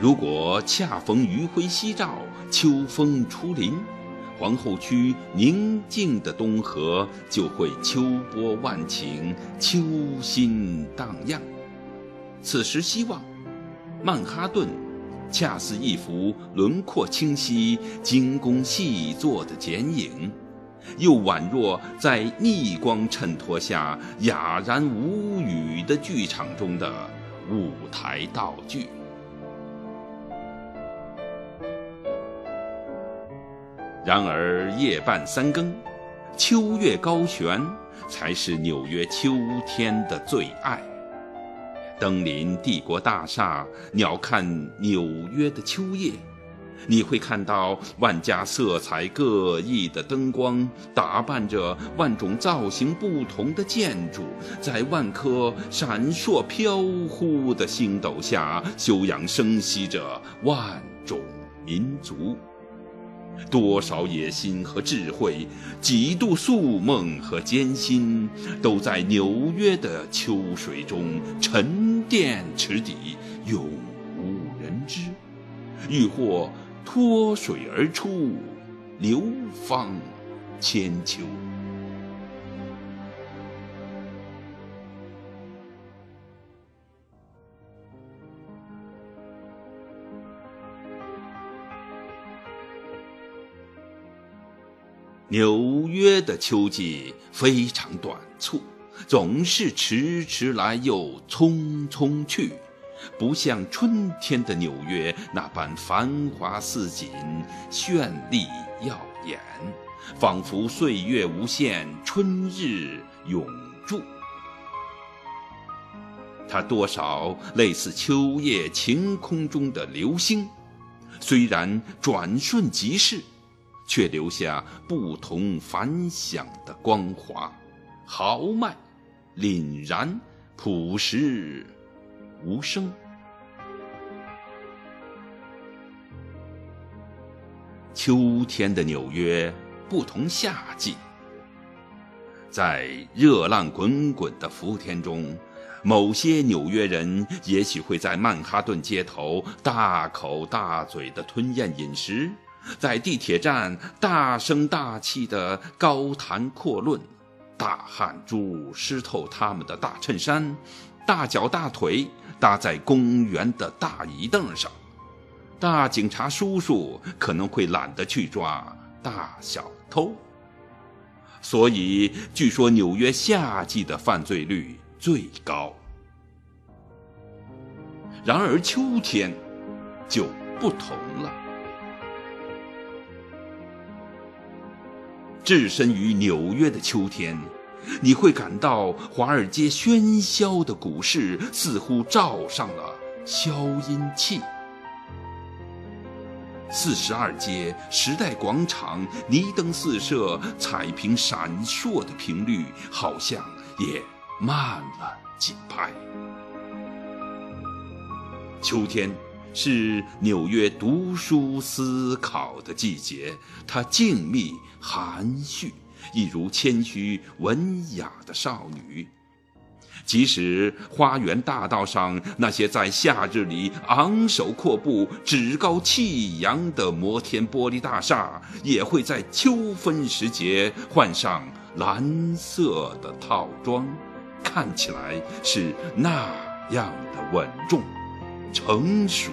如果恰逢余晖夕照、秋风初临，皇后区宁静的东河就会秋波万顷，秋心荡漾。此时希望，曼哈顿恰似一幅轮廓清晰、精工细作的剪影，又宛若在逆光衬托下哑然无语的剧场中的舞台道具。然而夜半三更，秋月高悬，才是纽约秋天的最爱。登临帝国大厦，鸟瞰纽约的秋夜，你会看到万家色彩各异的灯光，打扮着万种造型不同的建筑，在万颗闪烁飘忽的星斗下，休养生息着万种民族。多少野心和智慧，几度宿梦和艰辛，都在纽约的秋水中沉淀池底，永无人知。欲或脱水而出，流芳千秋。纽约的秋季非常短促，总是迟迟来又匆匆去，不像春天的纽约那般繁华似锦、绚丽耀眼，仿佛岁月无限，春日永驻。它多少类似秋夜晴空中的流星，虽然转瞬即逝。却留下不同凡响的光华，豪迈、凛然、朴实、无声。秋天的纽约不同夏季，在热浪滚滚的伏天中，某些纽约人也许会在曼哈顿街头大口大嘴地吞咽饮食。在地铁站大声大气的高谈阔论，大汗珠湿透他们的大衬衫，大脚大腿搭在公园的大椅凳上，大警察叔叔可能会懒得去抓大小偷。所以，据说纽约夏季的犯罪率最高。然而秋天就不同了。置身于纽约的秋天，你会感到华尔街喧嚣的股市似乎罩上了消音器。四十二街、时代广场，霓灯四射、彩屏闪烁的频率，好像也慢了几拍。秋天。是纽约读书思考的季节，它静谧含蓄，一如谦虚文雅的少女。即使花园大道上那些在夏日里昂首阔步、趾高气扬的摩天玻璃大厦，也会在秋分时节换上蓝色的套装，看起来是那样的稳重、成熟。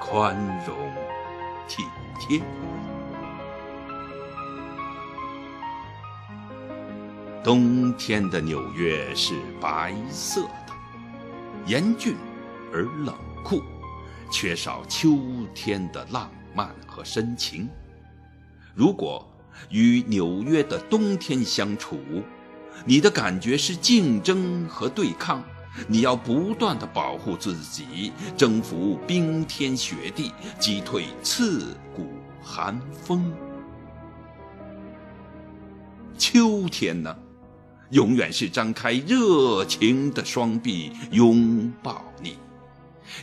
宽容、体贴。冬天的纽约是白色的，严峻而冷酷，缺少秋天的浪漫和深情。如果与纽约的冬天相处，你的感觉是竞争和对抗。你要不断的保护自己，征服冰天雪地，击退刺骨寒风。秋天呢，永远是张开热情的双臂拥抱你。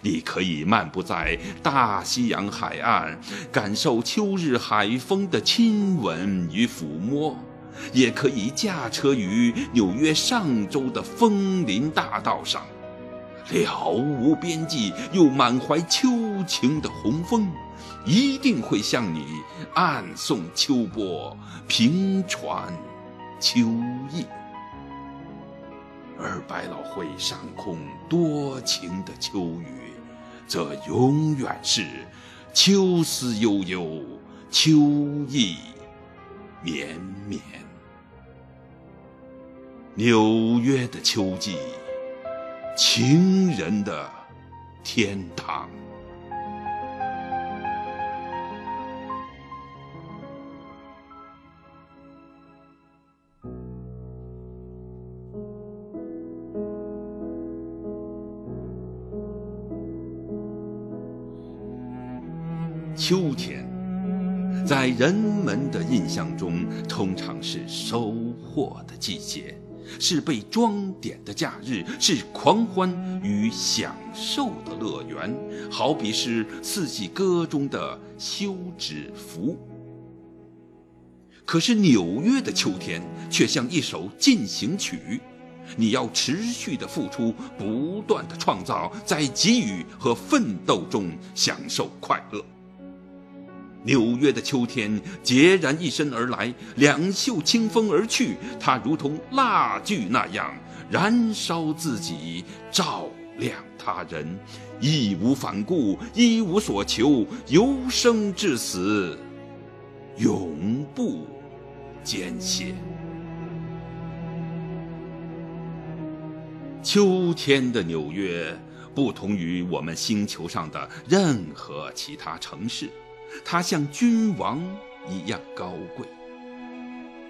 你可以漫步在大西洋海岸，感受秋日海风的亲吻与抚摸。也可以驾车于纽约上周的枫林大道上，了无边际又满怀秋情的洪峰，一定会向你暗送秋波，平传秋意。而百老汇上空多情的秋雨，则永远是秋思悠悠，秋意绵绵。纽约的秋季，情人的天堂。秋天，在人们的印象中，通常是收获的季节，是被装点的假日，是狂欢与享受的乐园，好比是四季歌中的休止符。可是纽约的秋天却像一首进行曲，你要持续的付出，不断的创造，在给予和奋斗中享受快乐。纽约的秋天孑然一身而来，两袖清风而去。它如同蜡炬那样燃烧自己，照亮他人，义无反顾，一无所求，由生至死，永不间歇。秋天的纽约不同于我们星球上的任何其他城市。它像君王一样高贵，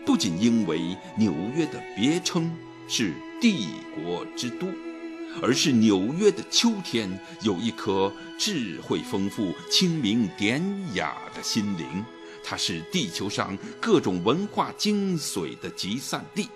不仅因为纽约的别称是帝国之都，而是纽约的秋天有一颗智慧丰富、清明典雅的心灵。它是地球上各种文化精髓的集散地，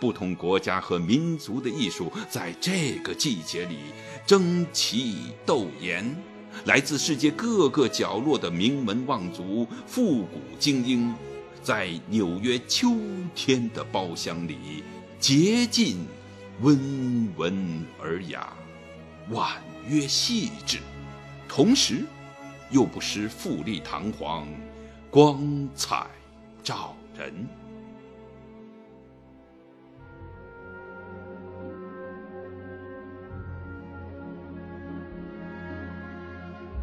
不同国家和民族的艺术在这个季节里争奇斗艳。来自世界各个角落的名门望族、复古精英，在纽约秋天的包厢里，洁净、温文尔雅、婉约细致，同时又不失富丽堂皇、光彩照人。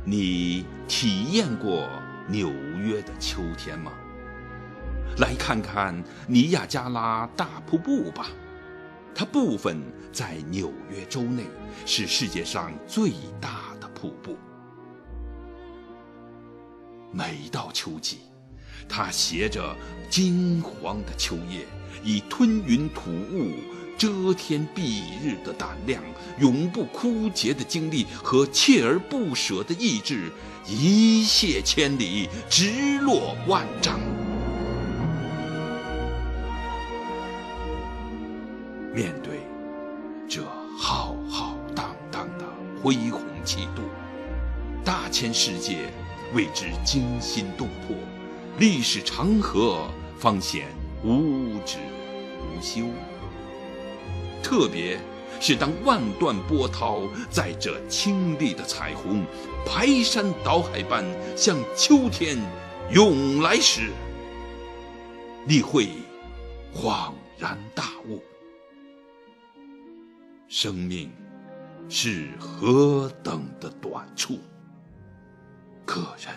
你体验过纽约的秋天吗？来看看尼亚加拉大瀑布吧，它部分在纽约州内，是世界上最大的瀑布。每到秋季，它携着金黄的秋叶，以吞云吐雾。遮天蔽日的胆量，永不枯竭的精力和锲而不舍的意志，一泻千里，直落万丈。面对这浩浩荡荡的恢宏气度，大千世界为之惊心动魄，历史长河方显无止无休。特别是当万段波涛在这清丽的彩虹排山倒海般向秋天涌来时，你会恍然大悟：生命是何等的短促，个人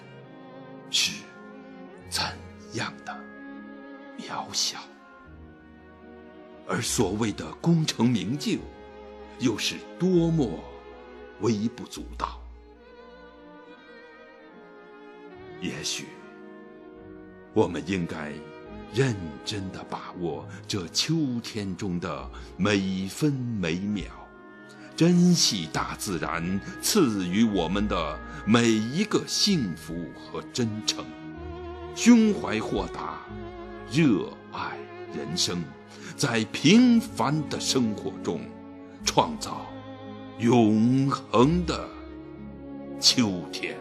是怎样的渺小。而所谓的功成名就，又是多么微不足道。也许，我们应该认真的把握这秋天中的每分每秒，珍惜大自然赐予我们的每一个幸福和真诚，胸怀豁达，热爱人生。在平凡的生活中创造永恒的秋天。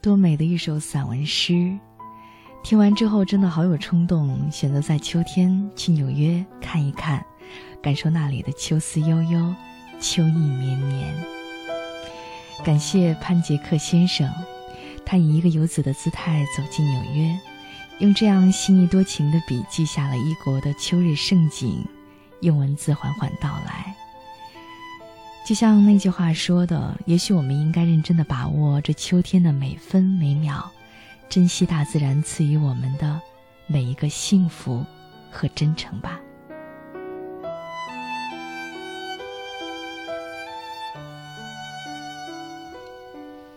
多美的一首散文诗听完之后，真的好有冲动，选择在秋天去纽约看一看，感受那里的秋思悠悠，秋意绵绵。感谢潘杰克先生，他以一个游子的姿态走进纽约，用这样细腻多情的笔记下了异国的秋日盛景，用文字缓缓道来。就像那句话说的，也许我们应该认真的把握这秋天的每分每秒，珍惜大自然赐予我们的每一个幸福和真诚吧。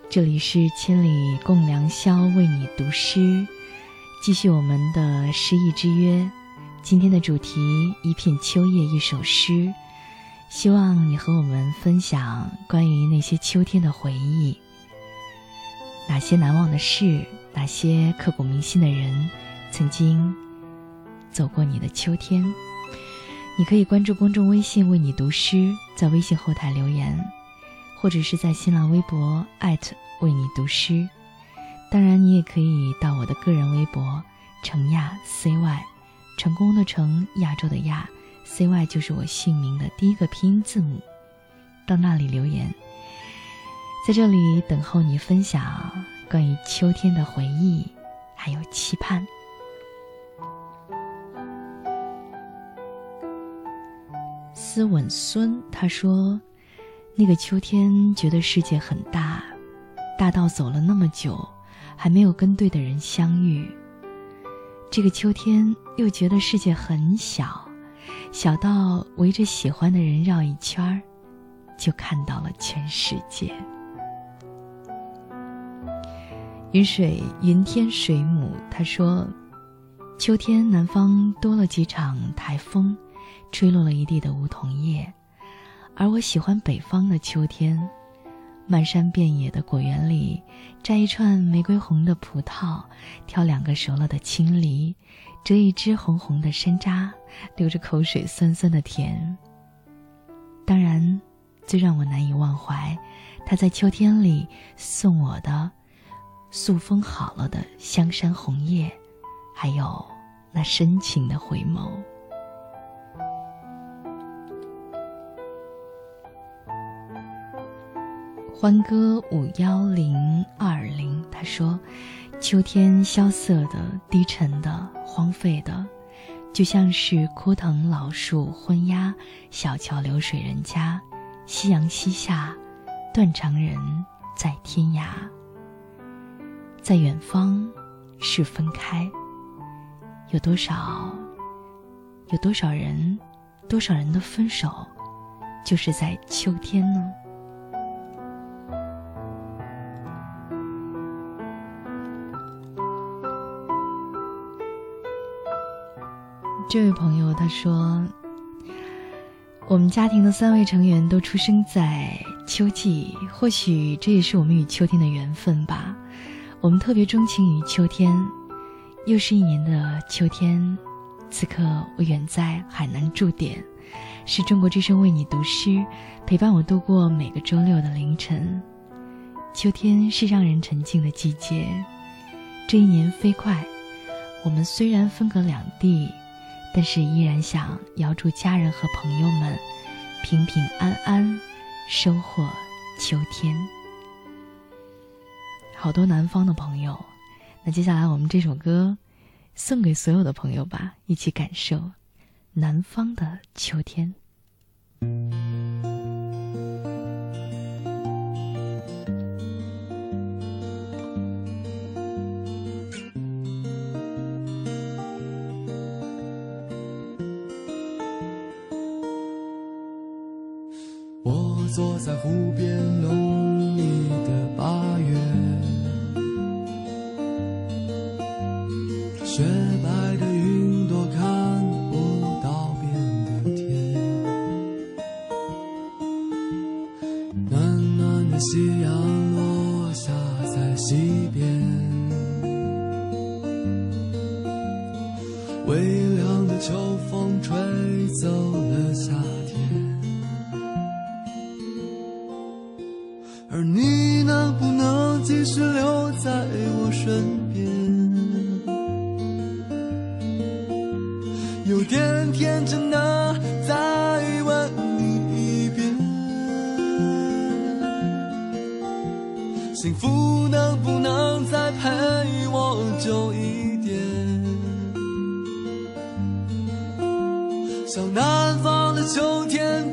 这里是千里共良宵，为你读诗，继续我们的诗意之约。今天的主题：一片秋叶，一首诗。希望你和我们分享关于那些秋天的回忆，哪些难忘的事，哪些刻骨铭心的人，曾经走过你的秋天。你可以关注公众微信“为你读诗”，在微信后台留言，或者是在新浪微博为你读诗。当然，你也可以到我的个人微博“程亚 CY”，成功的成，亚洲的亚。C Y 就是我姓名的第一个拼音字母，到那里留言，在这里等候你分享关于秋天的回忆，还有期盼。斯稳孙他说：“那个秋天觉得世界很大，大到走了那么久，还没有跟对的人相遇。这个秋天又觉得世界很小。”小到围着喜欢的人绕一圈儿，就看到了全世界。云水云天水母他说：“秋天南方多了几场台风，吹落了一地的梧桐叶，而我喜欢北方的秋天，漫山遍野的果园里，摘一串玫瑰红的葡萄，挑两个熟了的青梨。”折一支红红的山楂，流着口水，酸酸的甜。当然，最让我难以忘怀，他在秋天里送我的塑封好了的香山红叶，还有那深情的回眸。欢歌五幺零二零，他说。秋天萧瑟的、低沉的、荒废的，就像是枯藤老树昏鸦，小桥流水人家，夕阳西下，断肠人在天涯。在远方，是分开。有多少？有多少人？多少人的分手，就是在秋天呢？这位朋友他说：“我们家庭的三位成员都出生在秋季，或许这也是我们与秋天的缘分吧。我们特别钟情于秋天，又是一年的秋天。此刻我远在海南驻点，是中国之声为你读诗，陪伴我度过每个周六的凌晨。秋天是让人沉静的季节，这一年飞快，我们虽然分隔两地。”但是依然想遥祝家人和朋友们平平安安，收获秋天。好多南方的朋友，那接下来我们这首歌送给所有的朋友吧，一起感受南方的秋天。我坐在湖边，秋天，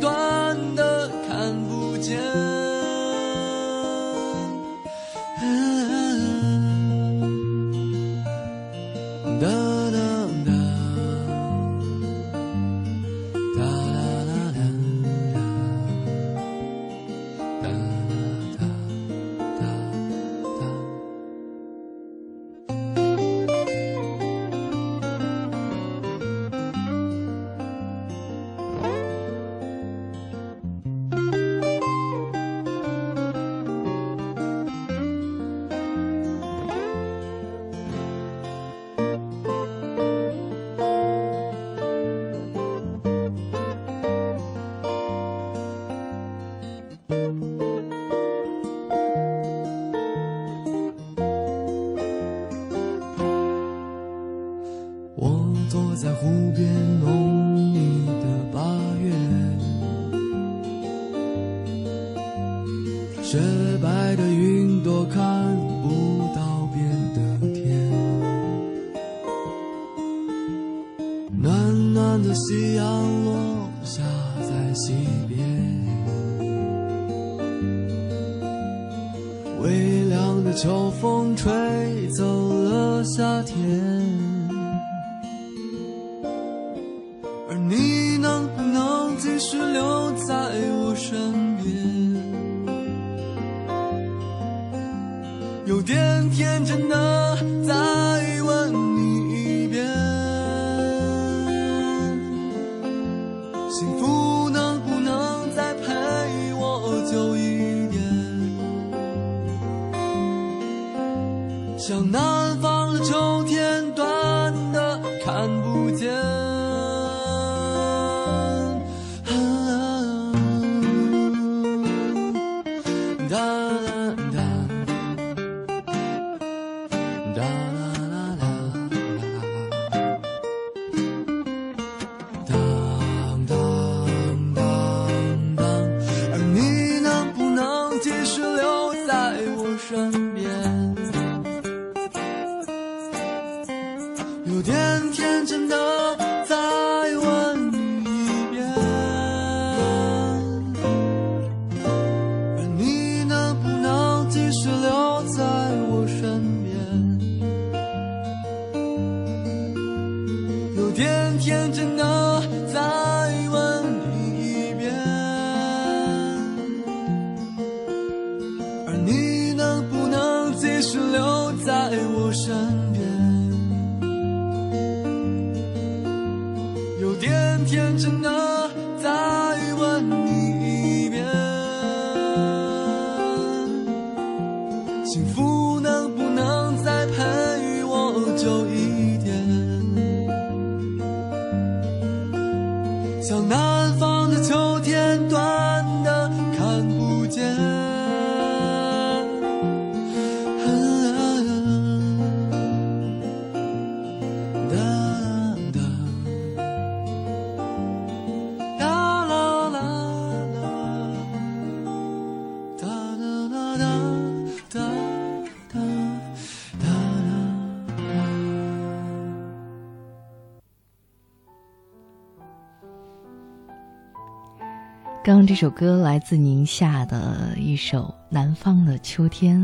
刚刚这首歌来自宁夏的一首《南方的秋天》，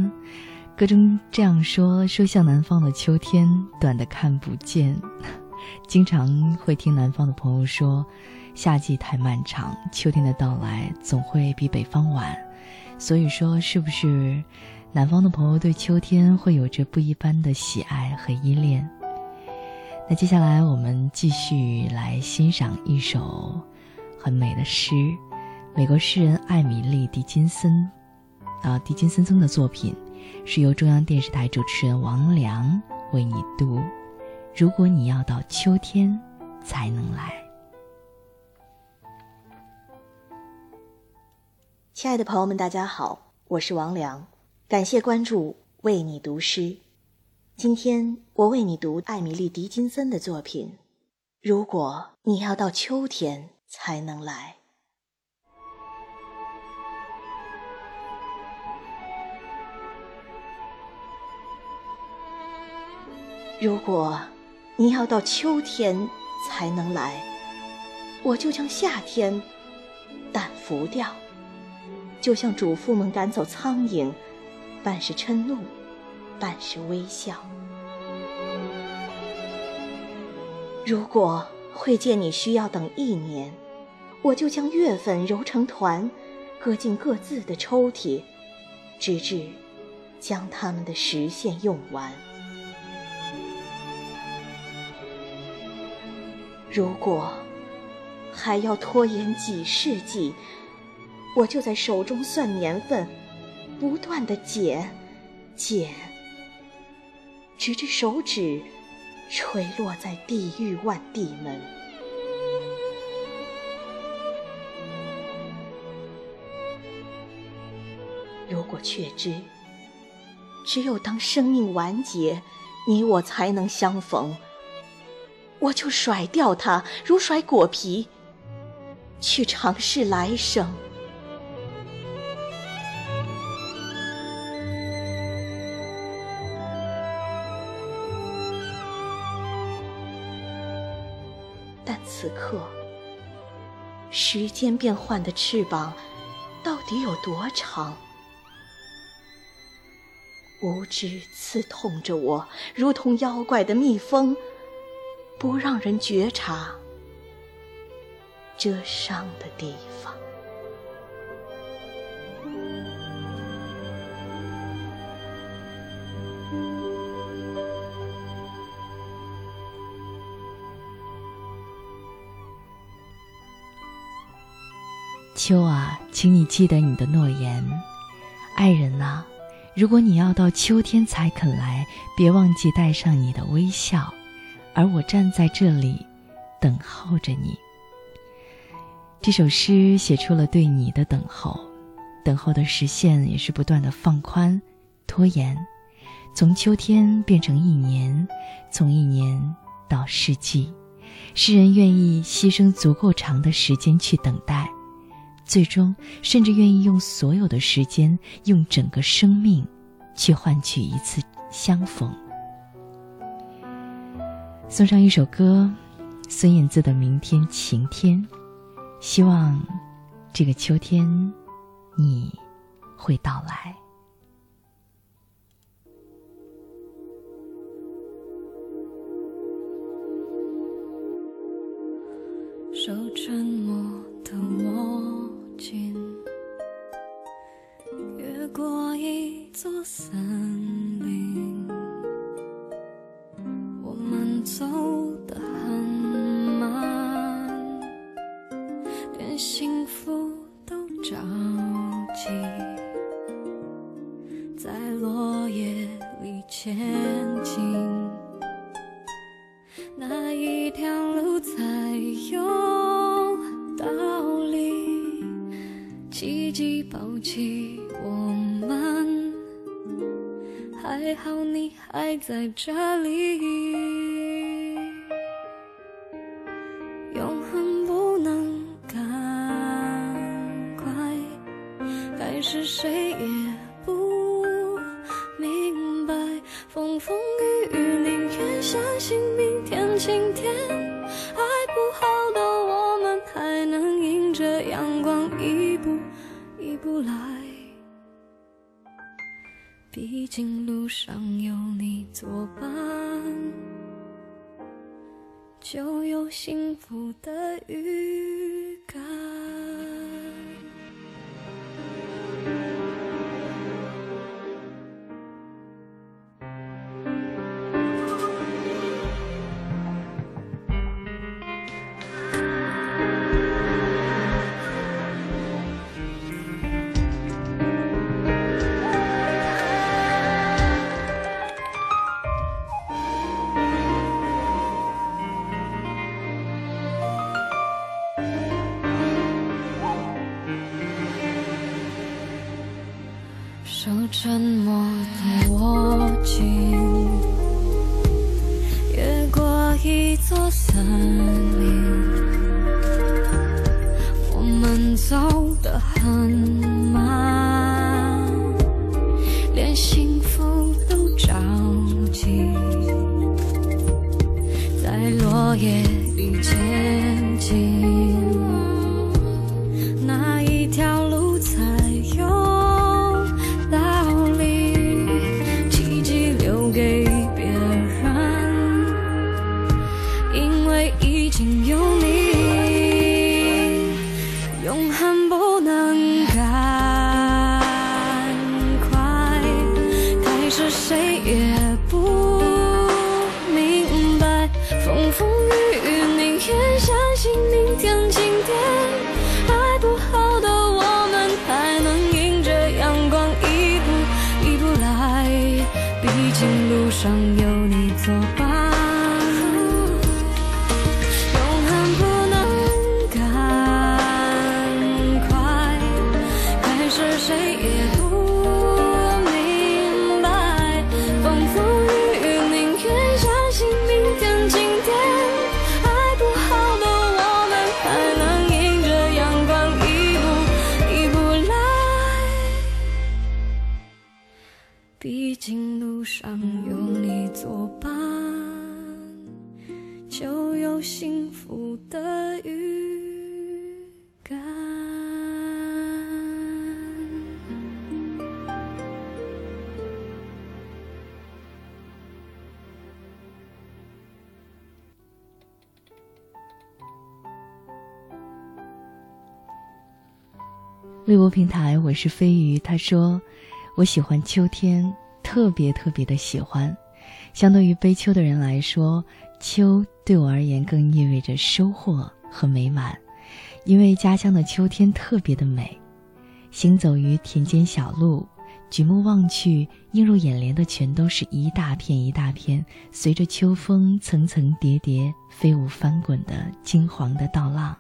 歌中这样说：“说像南方的秋天，短的看不见。”经常会听南方的朋友说，夏季太漫长，秋天的到来总会比北方晚。所以说，是不是南方的朋友对秋天会有着不一般的喜爱和依恋？那接下来我们继续来欣赏一首很美的诗。美国诗人艾米丽·狄金森，啊，狄金森曾的作品，是由中央电视台主持人王良为你读。如果你要到秋天才能来，亲爱的朋友们，大家好，我是王良，感谢关注，为你读诗。今天我为你读艾米丽·狄金森的作品。如果你要到秋天才能来，如果你要到秋天才能来，我就将夏天掸拂掉，就像主妇们赶走苍蝇，半是嗔怒，半是微笑。如果会见你需要等一年，我就将月份揉成团，搁进各自的抽屉，直至将它们的时限用完。如果还要拖延几世纪，我就在手中算年份，不断的减，减，直至手指。垂落在地狱万地门。如果确知，只有当生命完结，你我才能相逢，我就甩掉它，如甩果皮，去尝试来生。但此刻，时间变换的翅膀到底有多长？无知刺痛着我，如同妖怪的蜜蜂，不让人觉察遮伤的地方。秋啊，请你记得你的诺言，爱人呐，如果你要到秋天才肯来，别忘记带上你的微笑，而我站在这里，等候着你。这首诗写出了对你的等候，等候的时限也是不断的放宽、拖延，从秋天变成一年，从一年到世纪，诗人愿意牺牲足够长的时间去等待。最终，甚至愿意用所有的时间，用整个生命，去换取一次相逢。送上一首歌，孙燕姿的《明天晴天》，希望这个秋天，你会到来。守沉默的我。越过一座森林，走得很慢，连幸福都着急，在落叶里前进，哪一条路才有道理？奇迹抱起我们，还好你还在这里。谁也不明白。风风雨雨，宁愿相信明天晴天。爱不好的我们，还能迎着阳光一步。一步来，毕竟路上有你作伴，就有幸福的预感。有幸福的预感。微博平台，我是飞鱼。他说：“我喜欢秋天，特别特别的喜欢。相对于悲秋的人来说，秋对我而言更意味着收获和美满，因为家乡的秋天特别的美。行走于田间小路，举目望去，映入眼帘的全都是一大片一大片，随着秋风层层叠叠飞舞翻滚的金黄的稻浪。”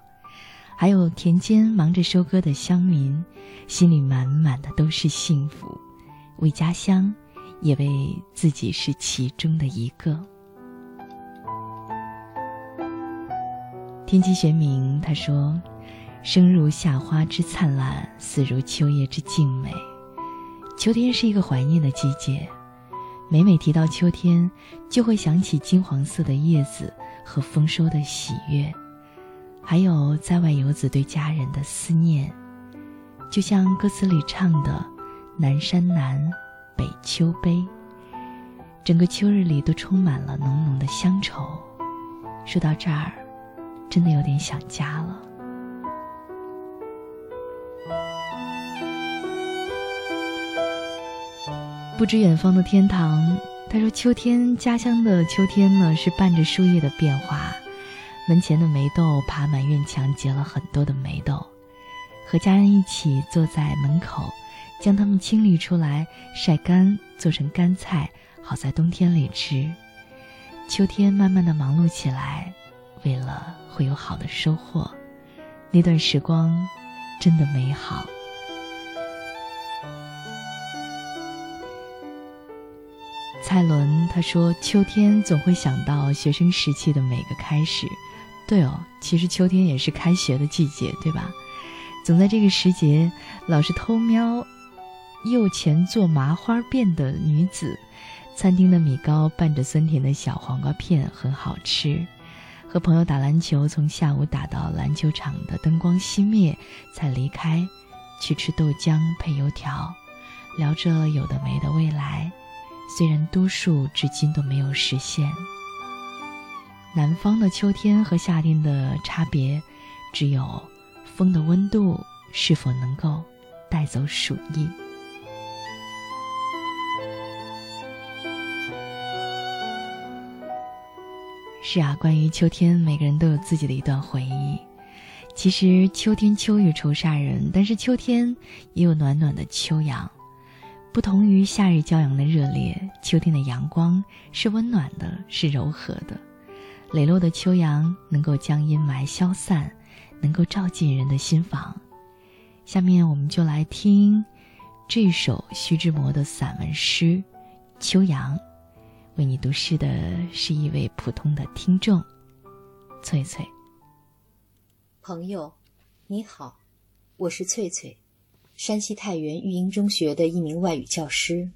还有田间忙着收割的乡民，心里满满的都是幸福，为家乡，也为自己是其中的一个。天机玄冥他说：“生如夏花之灿烂，死如秋叶之静美。秋天是一个怀念的季节，每每提到秋天，就会想起金黄色的叶子和丰收的喜悦。”还有在外游子对家人的思念，就像歌词里唱的“南山南，北秋悲”，整个秋日里都充满了浓浓的乡愁。说到这儿，真的有点想家了。不知远方的天堂，他说：“秋天，家乡的秋天呢，是伴着树叶的变化。”门前的梅豆爬满院墙，结了很多的梅豆。和家人一起坐在门口，将它们清理出来，晒干，做成干菜，好在冬天里吃。秋天慢慢的忙碌起来，为了会有好的收获。那段时光，真的美好。蔡伦他说：“秋天总会想到学生时期的每个开始。”对哦，其实秋天也是开学的季节，对吧？总在这个时节，老是偷瞄右前做麻花辫的女子。餐厅的米糕拌着酸甜的小黄瓜片很好吃。和朋友打篮球，从下午打到篮球场的灯光熄灭才离开，去吃豆浆配油条，聊着有的没的未来，虽然多数至今都没有实现。南方的秋天和夏天的差别，只有风的温度是否能够带走暑意。是啊，关于秋天，每个人都有自己的一段回忆。其实秋天秋雨愁煞人，但是秋天也有暖暖的秋阳。不同于夏日骄阳的热烈，秋天的阳光是温暖的，是柔和的。磊落的秋阳能够将阴霾消散，能够照进人的心房。下面我们就来听这首徐志摩的散文诗《秋阳》。为你读诗的是一位普通的听众，翠翠。朋友，你好，我是翠翠，山西太原育英中学的一名外语教师。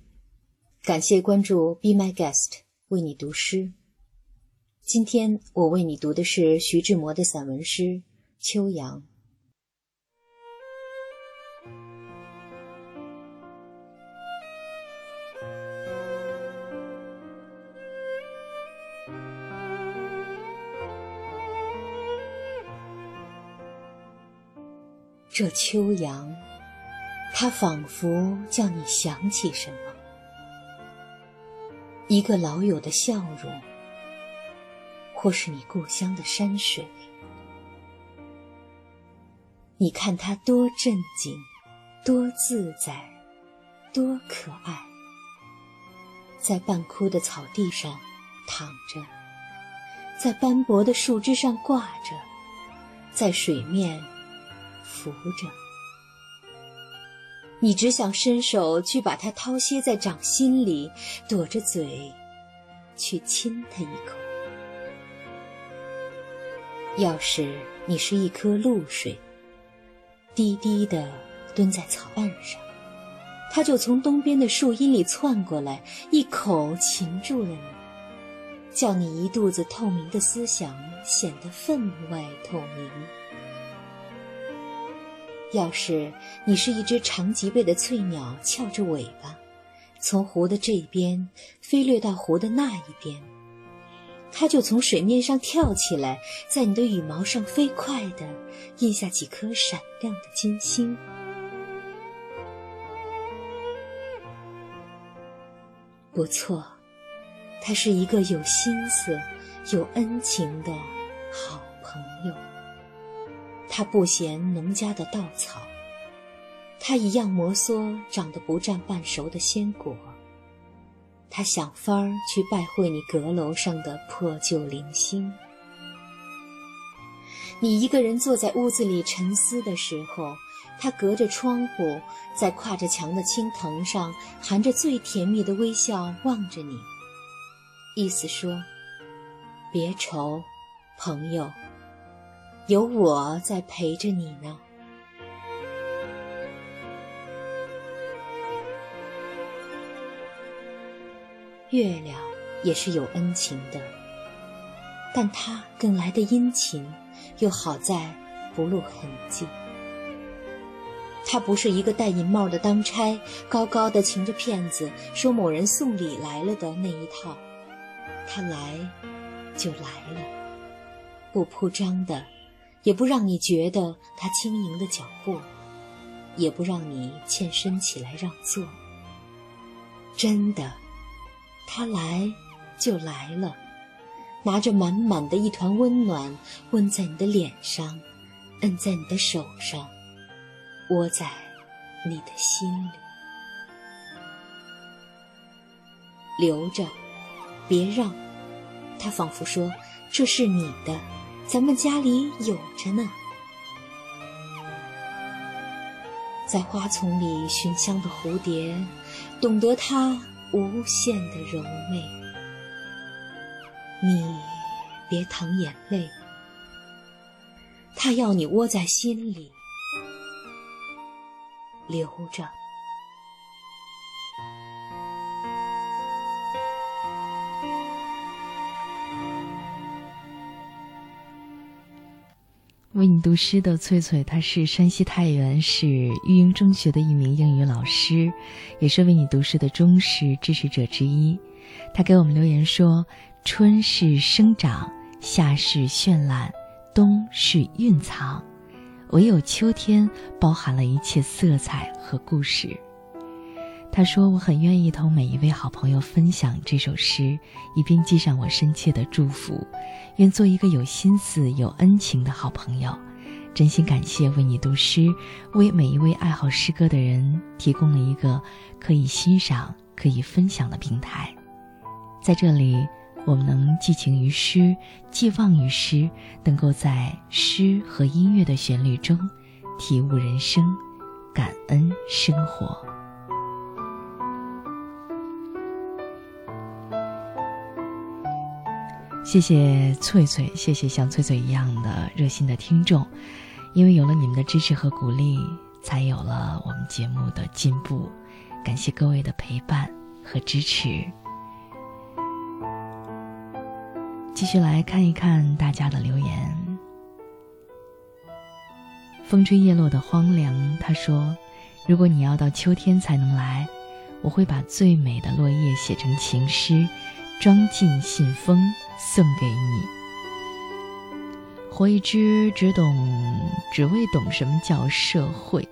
感谢关注 Be My Guest，为你读诗。今天我为你读的是徐志摩的散文诗《秋阳》。这秋阳，它仿佛叫你想起什么，一个老友的笑容。或是你故乡的山水，你看它多镇静，多自在，多可爱，在半枯的草地上躺着，在斑驳的树枝上挂着，在水面扶着，你只想伸手去把它掏歇在掌心里，躲着嘴去亲它一口。要是你是一颗露水，低低的蹲在草岸上，它就从东边的树荫里窜过来，一口擒住了你，叫你一肚子透明的思想显得分外透明。要是你是一只长脊背的翠鸟，翘着尾巴，从湖的这一边飞掠到湖的那一边。它就从水面上跳起来，在你的羽毛上飞快地印下几颗闪亮的金星。不错，他是一个有心思、有恩情的好。他不嫌农家的稻草，他一样摩挲长得不占半熟的鲜果。他想法儿去拜会你阁楼上的破旧零星。你一个人坐在屋子里沉思的时候，他隔着窗户，在跨着墙的青藤上，含着最甜蜜的微笑望着你，意思说：别愁，朋友，有我在陪着你呢。月亮也是有恩情的，但它更来的殷勤，又好在不露痕迹。它不是一个戴银帽的当差，高高的擎着片子说某人送礼来了的那一套。他来，就来了，不铺张的，也不让你觉得他轻盈的脚步，也不让你欠身起来让座。真的。他来，就来了，拿着满满的一团温暖，温在你的脸上，摁在你的手上，窝在你的心里。留着，别让。他仿佛说：“这是你的，咱们家里有着呢。”在花丛里寻香的蝴蝶，懂得它。无限的柔媚，你别淌眼泪，他要你窝在心里，留着。为你读诗的翠翠，她是山西太原市育英中学的一名英语老师，也是为你读诗的忠实支持者之一。她给我们留言说：“春是生长，夏是绚烂，冬是蕴藏，唯有秋天包含了一切色彩和故事。”他说：“我很愿意同每一位好朋友分享这首诗，一并寄上我深切的祝福。愿做一个有心思、有恩情的好朋友。真心感谢为你读诗，为每一位爱好诗歌的人提供了一个可以欣赏、可以分享的平台。在这里，我们能寄情于诗，寄望于诗，能够在诗和音乐的旋律中体悟人生，感恩生活。”谢谢翠翠，谢谢像翠翠一样的热心的听众，因为有了你们的支持和鼓励，才有了我们节目的进步。感谢各位的陪伴和支持。继续来看一看大家的留言。风吹叶落的荒凉，他说：“如果你要到秋天才能来，我会把最美的落叶写成情诗，装进信封送给你。”活一只只懂，只为懂什么叫社会。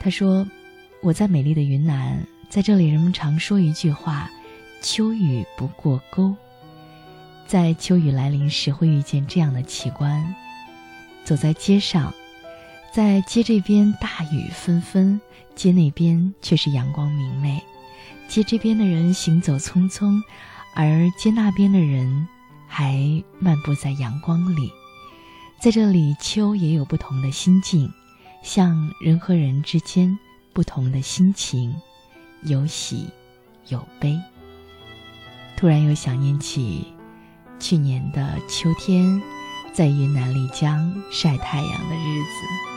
他说：“我在美丽的云南，在这里人们常说一句话：‘秋雨不过沟’。在秋雨来临时，会遇见这样的奇观：走在街上。”在街这边大雨纷纷，街那边却是阳光明媚。街这边的人行走匆匆，而街那边的人还漫步在阳光里。在这里，秋也有不同的心境，像人和人之间不同的心情，有喜有悲。突然又想念起去年的秋天，在云南丽江晒太阳的日子。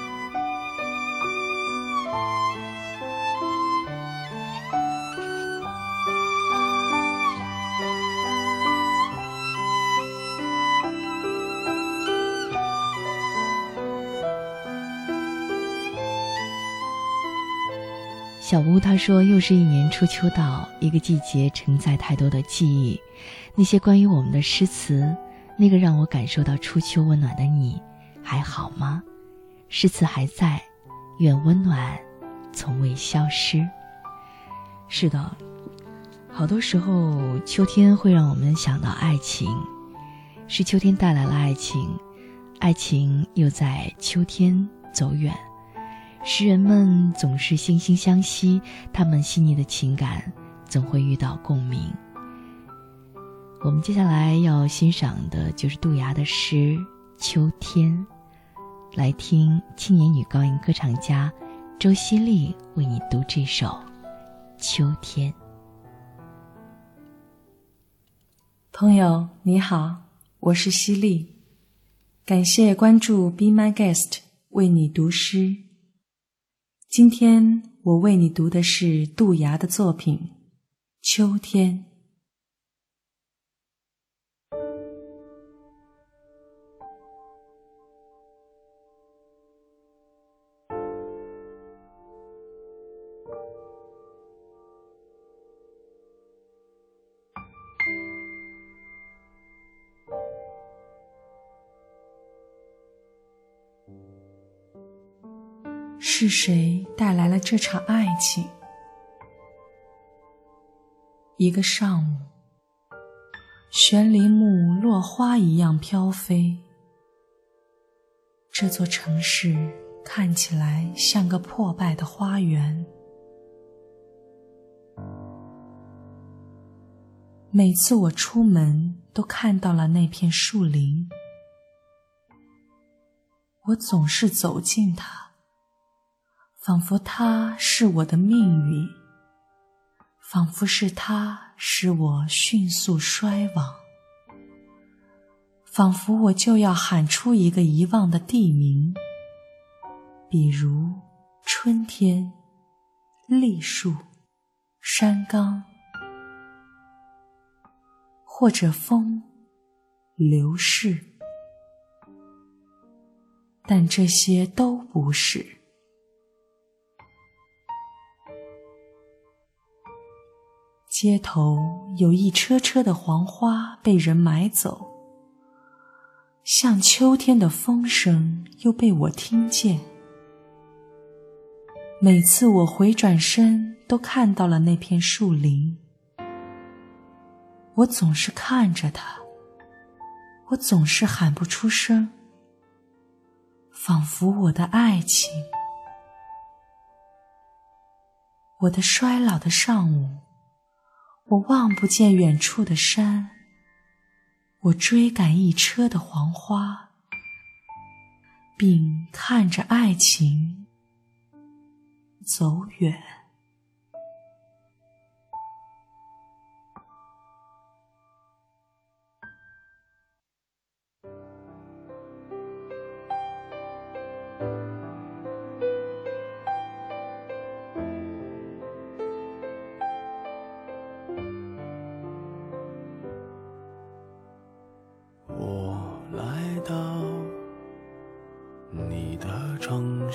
小屋他说：“又是一年初秋到，一个季节承载太多的记忆。那些关于我们的诗词，那个让我感受到初秋温暖的你，还好吗？诗词还在，愿温暖从未消失。是的，好多时候秋天会让我们想到爱情，是秋天带来了爱情，爱情又在秋天走远。”诗人们总是惺惺相惜，他们细腻的情感总会遇到共鸣。我们接下来要欣赏的就是杜崖的诗《秋天》，来听青年女高音歌唱家周希丽为你读这首《秋天》。朋友你好，我是希丽，感谢关注 Be My Guest 为你读诗。今天我为你读的是杜崖的作品《秋天》。是谁带来了这场爱情？一个上午，悬铃木落花一样飘飞。这座城市看起来像个破败的花园。每次我出门，都看到了那片树林。我总是走近它。仿佛他是我的命运，仿佛是他使我迅速衰亡，仿佛我就要喊出一个遗忘的地名，比如春天、栗树、山冈，或者风、流逝，但这些都不是。街头有一车车的黄花被人买走，像秋天的风声又被我听见。每次我回转身，都看到了那片树林。我总是看着它，我总是喊不出声，仿佛我的爱情，我的衰老的上午。我望不见远处的山，我追赶一车的黄花，并看着爱情走远。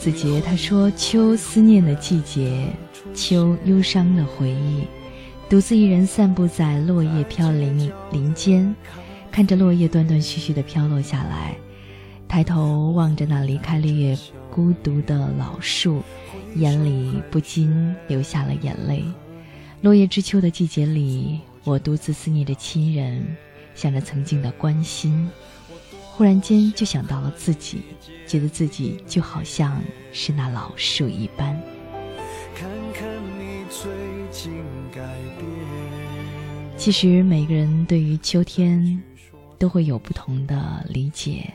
子杰他说：“秋思念的季节，秋忧伤的回忆，独自一人散步在落叶飘零林间，看着落叶断断续续的飘落下来，抬头望着那离开绿叶孤独的老树。”眼里不禁流下了眼泪。落叶知秋的季节里，我独自思念着亲人，想着曾经的关心，忽然间就想到了自己，觉得自己就好像是那老树一般。看看你最近改变。其实每个人对于秋天都会有不同的理解，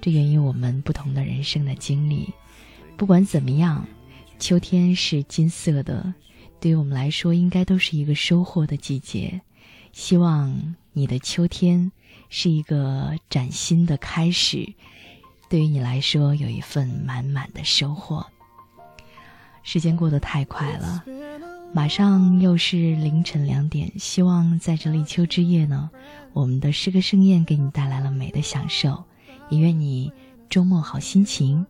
这源于我们不同的人生的经历。不管怎么样。秋天是金色的，对于我们来说，应该都是一个收获的季节。希望你的秋天是一个崭新的开始，对于你来说，有一份满满的收获。时间过得太快了，马上又是凌晨两点。希望在这立秋之夜呢，我们的诗歌盛宴给你带来了美的享受，也愿你周末好心情。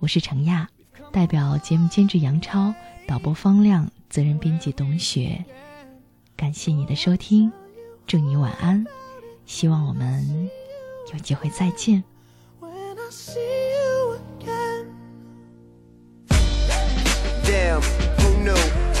我是程亚。代表节目监制杨超，导播方亮，责任编辑董雪，感谢你的收听，祝你晚安，希望我们有机会再见。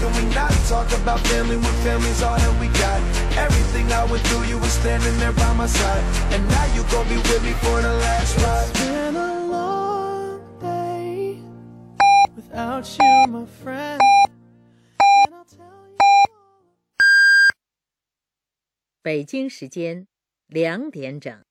can we not talk about family when family's all that we got? Everything I went through, you were standing there by my side. And now you gon' be with me for the last ride. It's been a long day without you, my friend. 北京时间两点整。